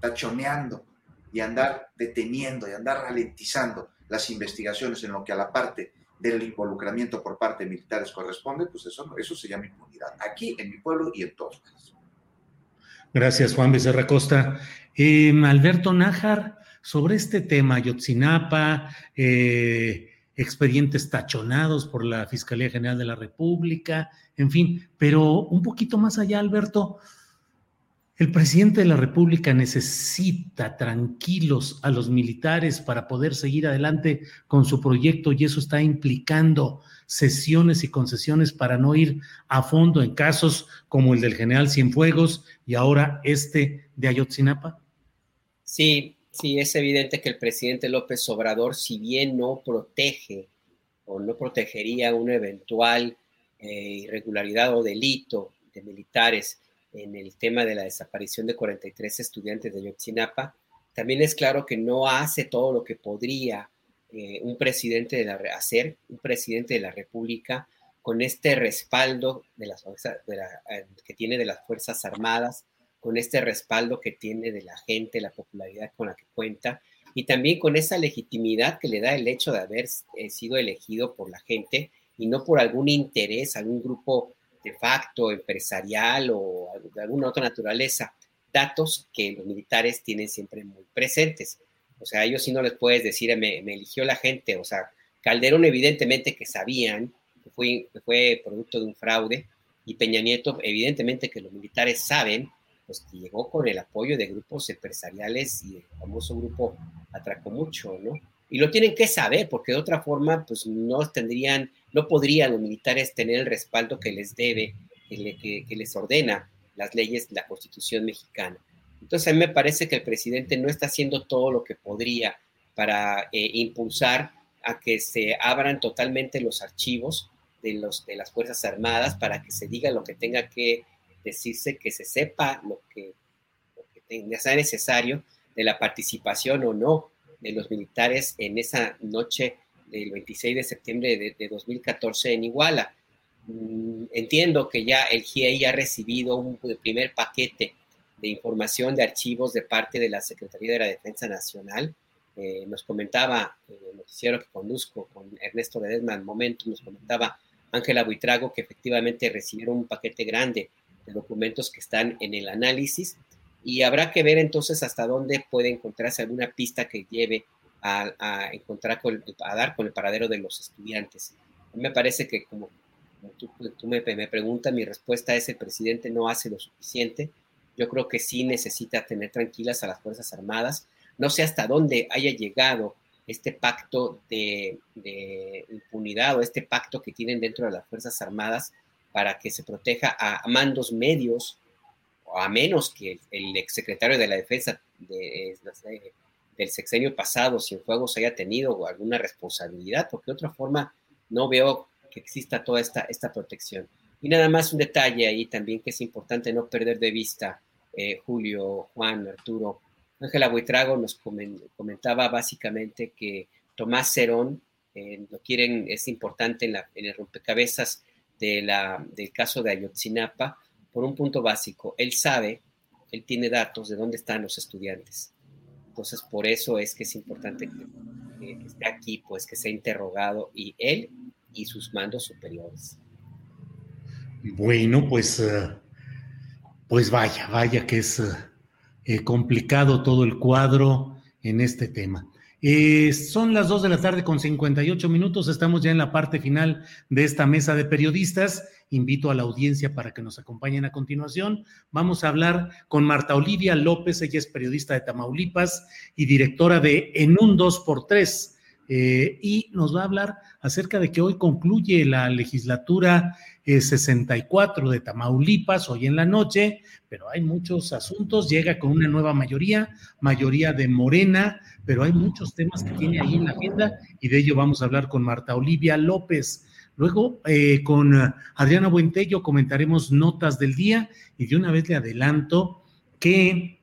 tachoneando y andar deteniendo y andar ralentizando las investigaciones en lo que a la parte del involucramiento por parte de militares corresponde, pues eso, eso se llama impunidad. Aquí, en mi pueblo y en todos. Gracias, Juan Becerra Costa. Em, Alberto Nájar, sobre este tema, Yotzinapa, eh, expedientes tachonados por la Fiscalía General de la República, en fin, pero un poquito más allá, Alberto, el presidente de la República necesita tranquilos a los militares para poder seguir adelante con su proyecto y eso está implicando sesiones y concesiones para no ir a fondo en casos como el del general Cienfuegos y ahora este de Ayotzinapa. Sí, Sí, es evidente que el presidente López Obrador, si bien no protege o no protegería una eventual eh, irregularidad o delito de militares en el tema de la desaparición de 43 estudiantes de Yotzinapa, también es claro que no hace todo lo que podría eh, un presidente de la, hacer, un presidente de la República, con este respaldo de las, eh, que tiene de las Fuerzas Armadas, con este respaldo que tiene de la gente, la popularidad con la que cuenta, y también con esa legitimidad que le da el hecho de haber eh, sido elegido por la gente y no por algún interés, algún grupo de facto, empresarial o de alguna otra naturaleza. Datos que los militares tienen siempre muy presentes. O sea, ellos sí no les puedes decir, me, me eligió la gente. O sea, Calderón evidentemente que sabían fue, fue producto de un fraude y Peña Nieto evidentemente que los militares saben pues que llegó con el apoyo de grupos empresariales y el famoso grupo atracó mucho, ¿no? Y lo tienen que saber, porque de otra forma, pues no tendrían, no podrían los militares tener el respaldo que les debe, que, les ordena las leyes la Constitución mexicana. Entonces, a mí me parece que el presidente no está haciendo todo lo que podría para eh, impulsar a que se abran totalmente los archivos de, los, de las Fuerzas Armadas para que se diga lo que tenga que decirse que se sepa lo que, sea necesario de la participación o no de los militares en esa noche del 26 de septiembre de, 2014 en Iguala. Mm, entiendo que ya el GIEI ha recibido un primer paquete de información de archivos de parte de la Secretaría de la Defensa Nacional. Eh, nos comentaba eh, el noticiero que conduzco con Ernesto Ledesma al momento, nos comentaba Ángela Buitrago que efectivamente recibieron un paquete grande de documentos que están en el análisis y habrá que ver entonces hasta dónde puede encontrarse alguna pista que lleve a, encontrar con, a dar con el paradero de los estudiantes. me parece que como, tú, me, me, preguntas, mi respuesta es el presidente no hace lo suficiente. Yo creo que sí necesita tener tranquilas a las Fuerzas Armadas. No sé hasta dónde haya llegado este pacto de, de impunidad o este pacto que tienen dentro de las Fuerzas Armadas para que se proteja a mandos medios, a menos que el exsecretario de la Defensa del sexenio pasado, Cienfuegos, haya tenido alguna responsabilidad, porque de otra forma no veo que exista toda esta, esta protección. Y nada más un detalle ahí también que es importante no perder de vista, eh, Julio, Juan, Arturo. Ángela Buitrago nos comentaba básicamente que Tomás Cerón, eh, lo quieren, es importante en, la, en el rompecabezas de la, del caso de Ayotzinapa por un punto básico. Él sabe, él tiene datos de dónde están los estudiantes. Entonces, por eso es que es importante que, esté aquí, pues que sea interrogado y él y sus mandos superiores. Bueno, pues, eh, pues vaya, vaya que es eh, complicado todo el cuadro en este tema. Eh, son las 2 de la tarde con 58 minutos. Estamos ya en la parte final de esta mesa de periodistas. Invito a la audiencia para que nos acompañen a continuación. Vamos a hablar con Marta Olivia López. Ella es periodista de Tamaulipas y directora de En un 2x3. Eh, y nos va a hablar acerca de que hoy concluye la legislatura 64 eh, de Tamaulipas, hoy en la noche, pero hay muchos asuntos, llega con una nueva mayoría, mayoría de Morena, pero hay muchos temas que tiene ahí en la agenda y de ello vamos a hablar con Marta Olivia López. Luego, eh, con Adriana Buentello comentaremos notas del día y de una vez le adelanto que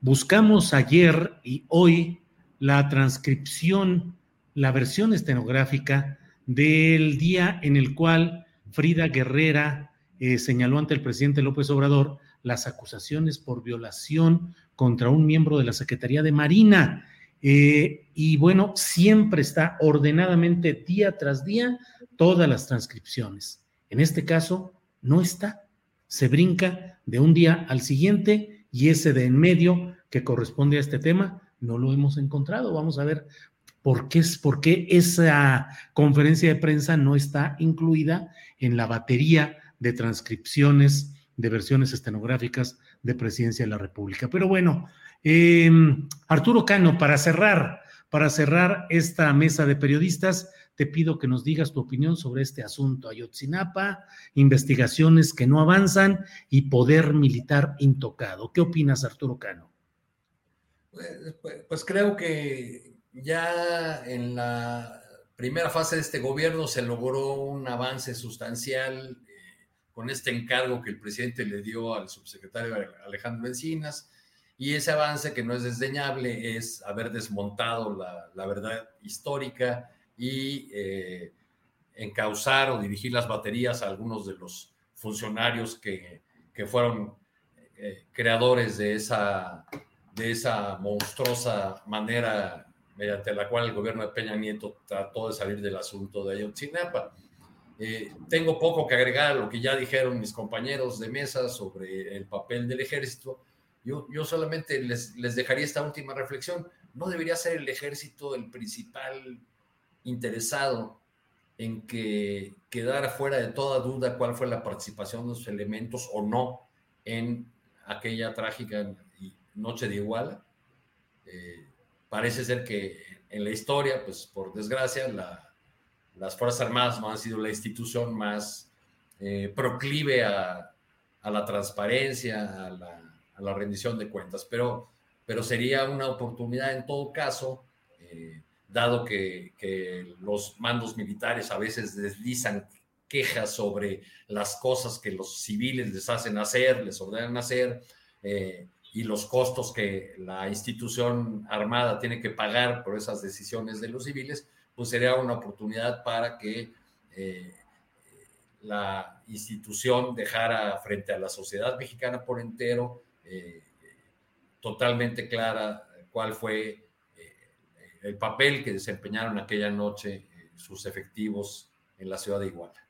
buscamos ayer y hoy la transcripción la versión estenográfica del día en el cual Frida Guerrera eh, señaló ante el presidente López Obrador las acusaciones por violación contra un miembro de la Secretaría de Marina. Eh, y bueno, siempre está ordenadamente día tras día todas las transcripciones. En este caso, no está. Se brinca de un día al siguiente y ese de en medio que corresponde a este tema no lo hemos encontrado. Vamos a ver ¿Por qué, ¿Por qué esa conferencia de prensa no está incluida en la batería de transcripciones de versiones estenográficas de Presidencia de la República? Pero bueno, em, Arturo Cano, para cerrar, para cerrar esta mesa de periodistas, te pido que nos digas tu opinión sobre este asunto. Ayotzinapa, investigaciones que no avanzan y poder militar intocado. ¿Qué opinas, Arturo Cano? Pues, pues, pues, creo que ya en la primera fase de este gobierno se logró un avance sustancial eh, con este encargo que el presidente le dio al subsecretario Alejandro Encinas. Y ese avance que no es desdeñable es haber desmontado la, verdad histórica y eh, encauzar o dirigir las baterías a algunos de los funcionarios que, que fueron eh, creadores de esa, de esa monstruosa manera mediante la cual el gobierno de Peña Nieto trató de salir del asunto de Ayotzinapa. Eh, tengo poco que agregar a lo que ya dijeron mis compañeros de mesa sobre el papel del ejército. Yo, yo solamente les, les dejaría esta última reflexión. ¿No debería ser el ejército el principal interesado en que quedara fuera de toda duda cuál fue la participación de los elementos o no en aquella trágica noche de Iguala? Eh, parece ser que en la historia, pues por desgracia, las Fuerzas Armadas no han sido la institución más eh, proclive a, la transparencia, a la, rendición de cuentas, pero, pero sería una oportunidad en todo caso, eh, dado que, los mandos militares a veces deslizan quejas sobre las cosas que los civiles les hacen hacer, les ordenan hacer, eh, y los costos que la institución armada tiene que pagar por esas decisiones de los civiles, pues sería una oportunidad para que eh, la institución dejara frente a la sociedad mexicana por entero eh, totalmente clara cuál fue eh, el papel que desempeñaron aquella noche sus efectivos en la ciudad de Iguala.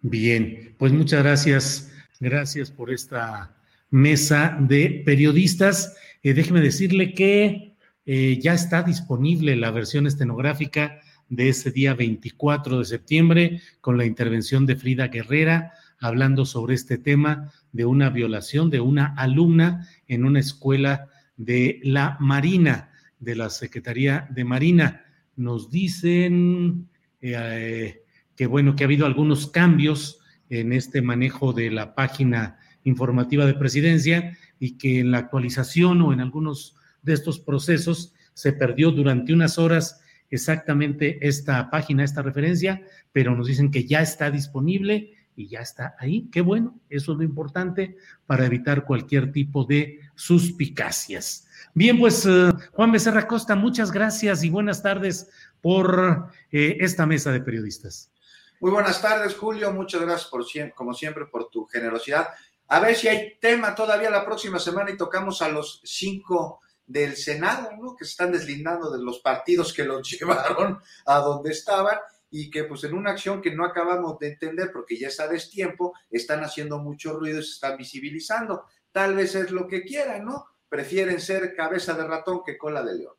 Bien, pues muchas gracias. Gracias por esta mesa de periodistas. Eh, déjeme decirle que eh, ya está disponible la versión estenográfica de ese día 24 de septiembre con la intervención de Frida Guerrera hablando sobre este tema de una violación de una alumna en una escuela de la Marina, de la Secretaría de Marina. Nos dicen eh, que bueno, que ha habido algunos cambios en este manejo de la página informativa de presidencia y que en la actualización o en algunos de estos procesos se perdió durante unas horas exactamente esta página, esta referencia, pero nos dicen que ya está disponible y ya está ahí. Qué bueno, eso es lo importante para evitar cualquier tipo de suspicacias. Bien, pues eh, Juan Becerra Costa, muchas gracias y buenas tardes por eh, esta mesa de periodistas. Muy buenas tardes, Julio. Muchas gracias por como siempre por tu generosidad. A ver si hay tema todavía la próxima semana y tocamos a los cinco del Senado, ¿no? Que se están deslindando de los partidos que los <laughs> llevaron a donde estaban y que pues en una acción que no acabamos de entender porque ya está destiempo, están haciendo mucho ruido y se están visibilizando. Tal vez es lo que quieran, ¿no? Prefieren ser cabeza de ratón que cola de león.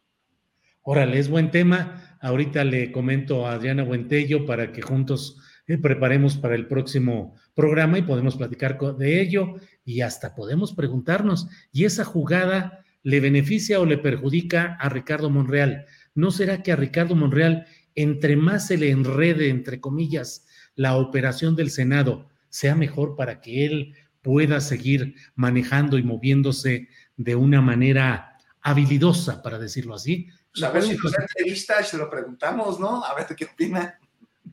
Órale, es buen tema. Ahorita le comento a Adriana Buentello para que juntos eh, preparemos para el próximo programa y podemos platicar de ello y hasta podemos preguntarnos, ¿y esa jugada le beneficia o le perjudica a Ricardo Monreal? ¿No será que a Ricardo Monreal, entre más se le enrede, entre comillas, la operación del Senado, sea mejor para que él pueda seguir manejando y moviéndose de una manera habilidosa, para decirlo así? Pues a ver si nos entrevista y se lo preguntamos, ¿no? A ver qué opina.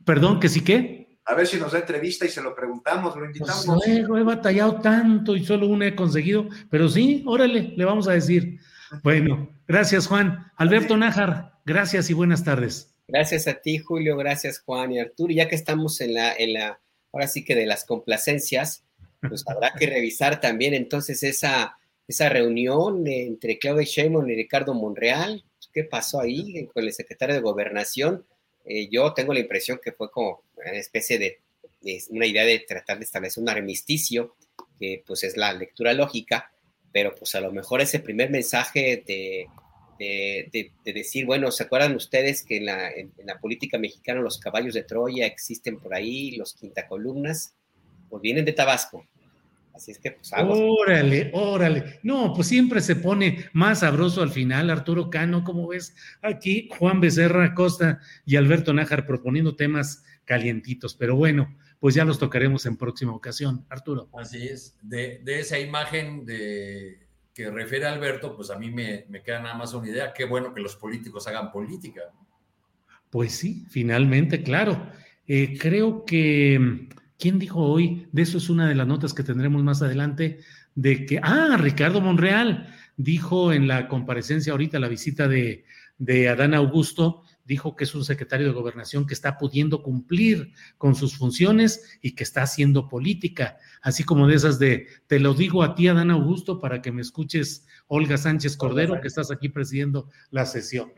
Perdón, que sí qué a ver si nos da entrevista y se lo preguntamos, lo invitamos. Pues luego he batallado tanto y solo una he conseguido, pero sí, órale, le vamos a decir. Bueno, gracias Juan. Alberto Nájar, gracias y buenas tardes. Gracias a ti, Julio, gracias Juan y Arturo. Ya que estamos en la, en la, ahora sí que de las complacencias, pues habrá que revisar también entonces esa, esa reunión entre Claudia Sheinbaum y Ricardo Monreal. ¿Qué pasó ahí con el secretario de Gobernación? Eh, yo tengo la impresión que fue como una especie de, una idea de tratar de establecer un armisticio, que pues es la lectura lógica, pero pues a lo mejor ese primer mensaje de, de, decir, bueno, ¿se acuerdan ustedes que en la, en, la, política mexicana los caballos de Troya existen por ahí, los quintacolumnas? Pues vienen de Tabasco. Así es que, pues, Órale, órale. No, pues siempre se pone más sabroso al final, Arturo Cano, como ves, aquí Juan Becerra Costa y Alberto Nájar proponiendo temas calientitos, pero bueno, pues ya los tocaremos en próxima ocasión, Arturo. Así es, de, esa imagen de que refiere Alberto, pues a mí me, me queda nada más una idea. Qué bueno que los políticos hagan política. Pues sí, finalmente, claro. Eh, creo que, ¿quién dijo hoy? De eso es una de las notas que tendremos más adelante, de que, ah, Ricardo Monreal dijo en la comparecencia ahorita, la visita de, de Adán Augusto, dijo que es un secretario de gobernación que está pudiendo cumplir con sus funciones y que está haciendo política, así como de esas de, te lo digo a ti, Adán Augusto, para que me escuches, Olga Sánchez Cordero, que estás aquí presidiendo la sesión.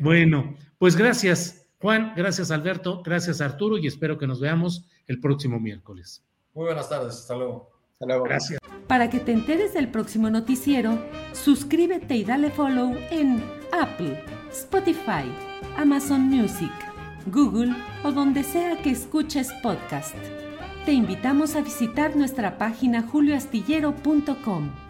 bueno, pues gracias, Juan, gracias, Alberto, gracias, Arturo, y espero que nos veamos el próximo miércoles. Muy buenas tardes, hasta luego. Hasta luego. Gracias. Para que te enteres del próximo noticiero, suscríbete y dale follow en Apple, Spotify, Amazon Music, Google o donde sea que escuches podcast. Te invitamos a visitar nuestra página julioastillero.com.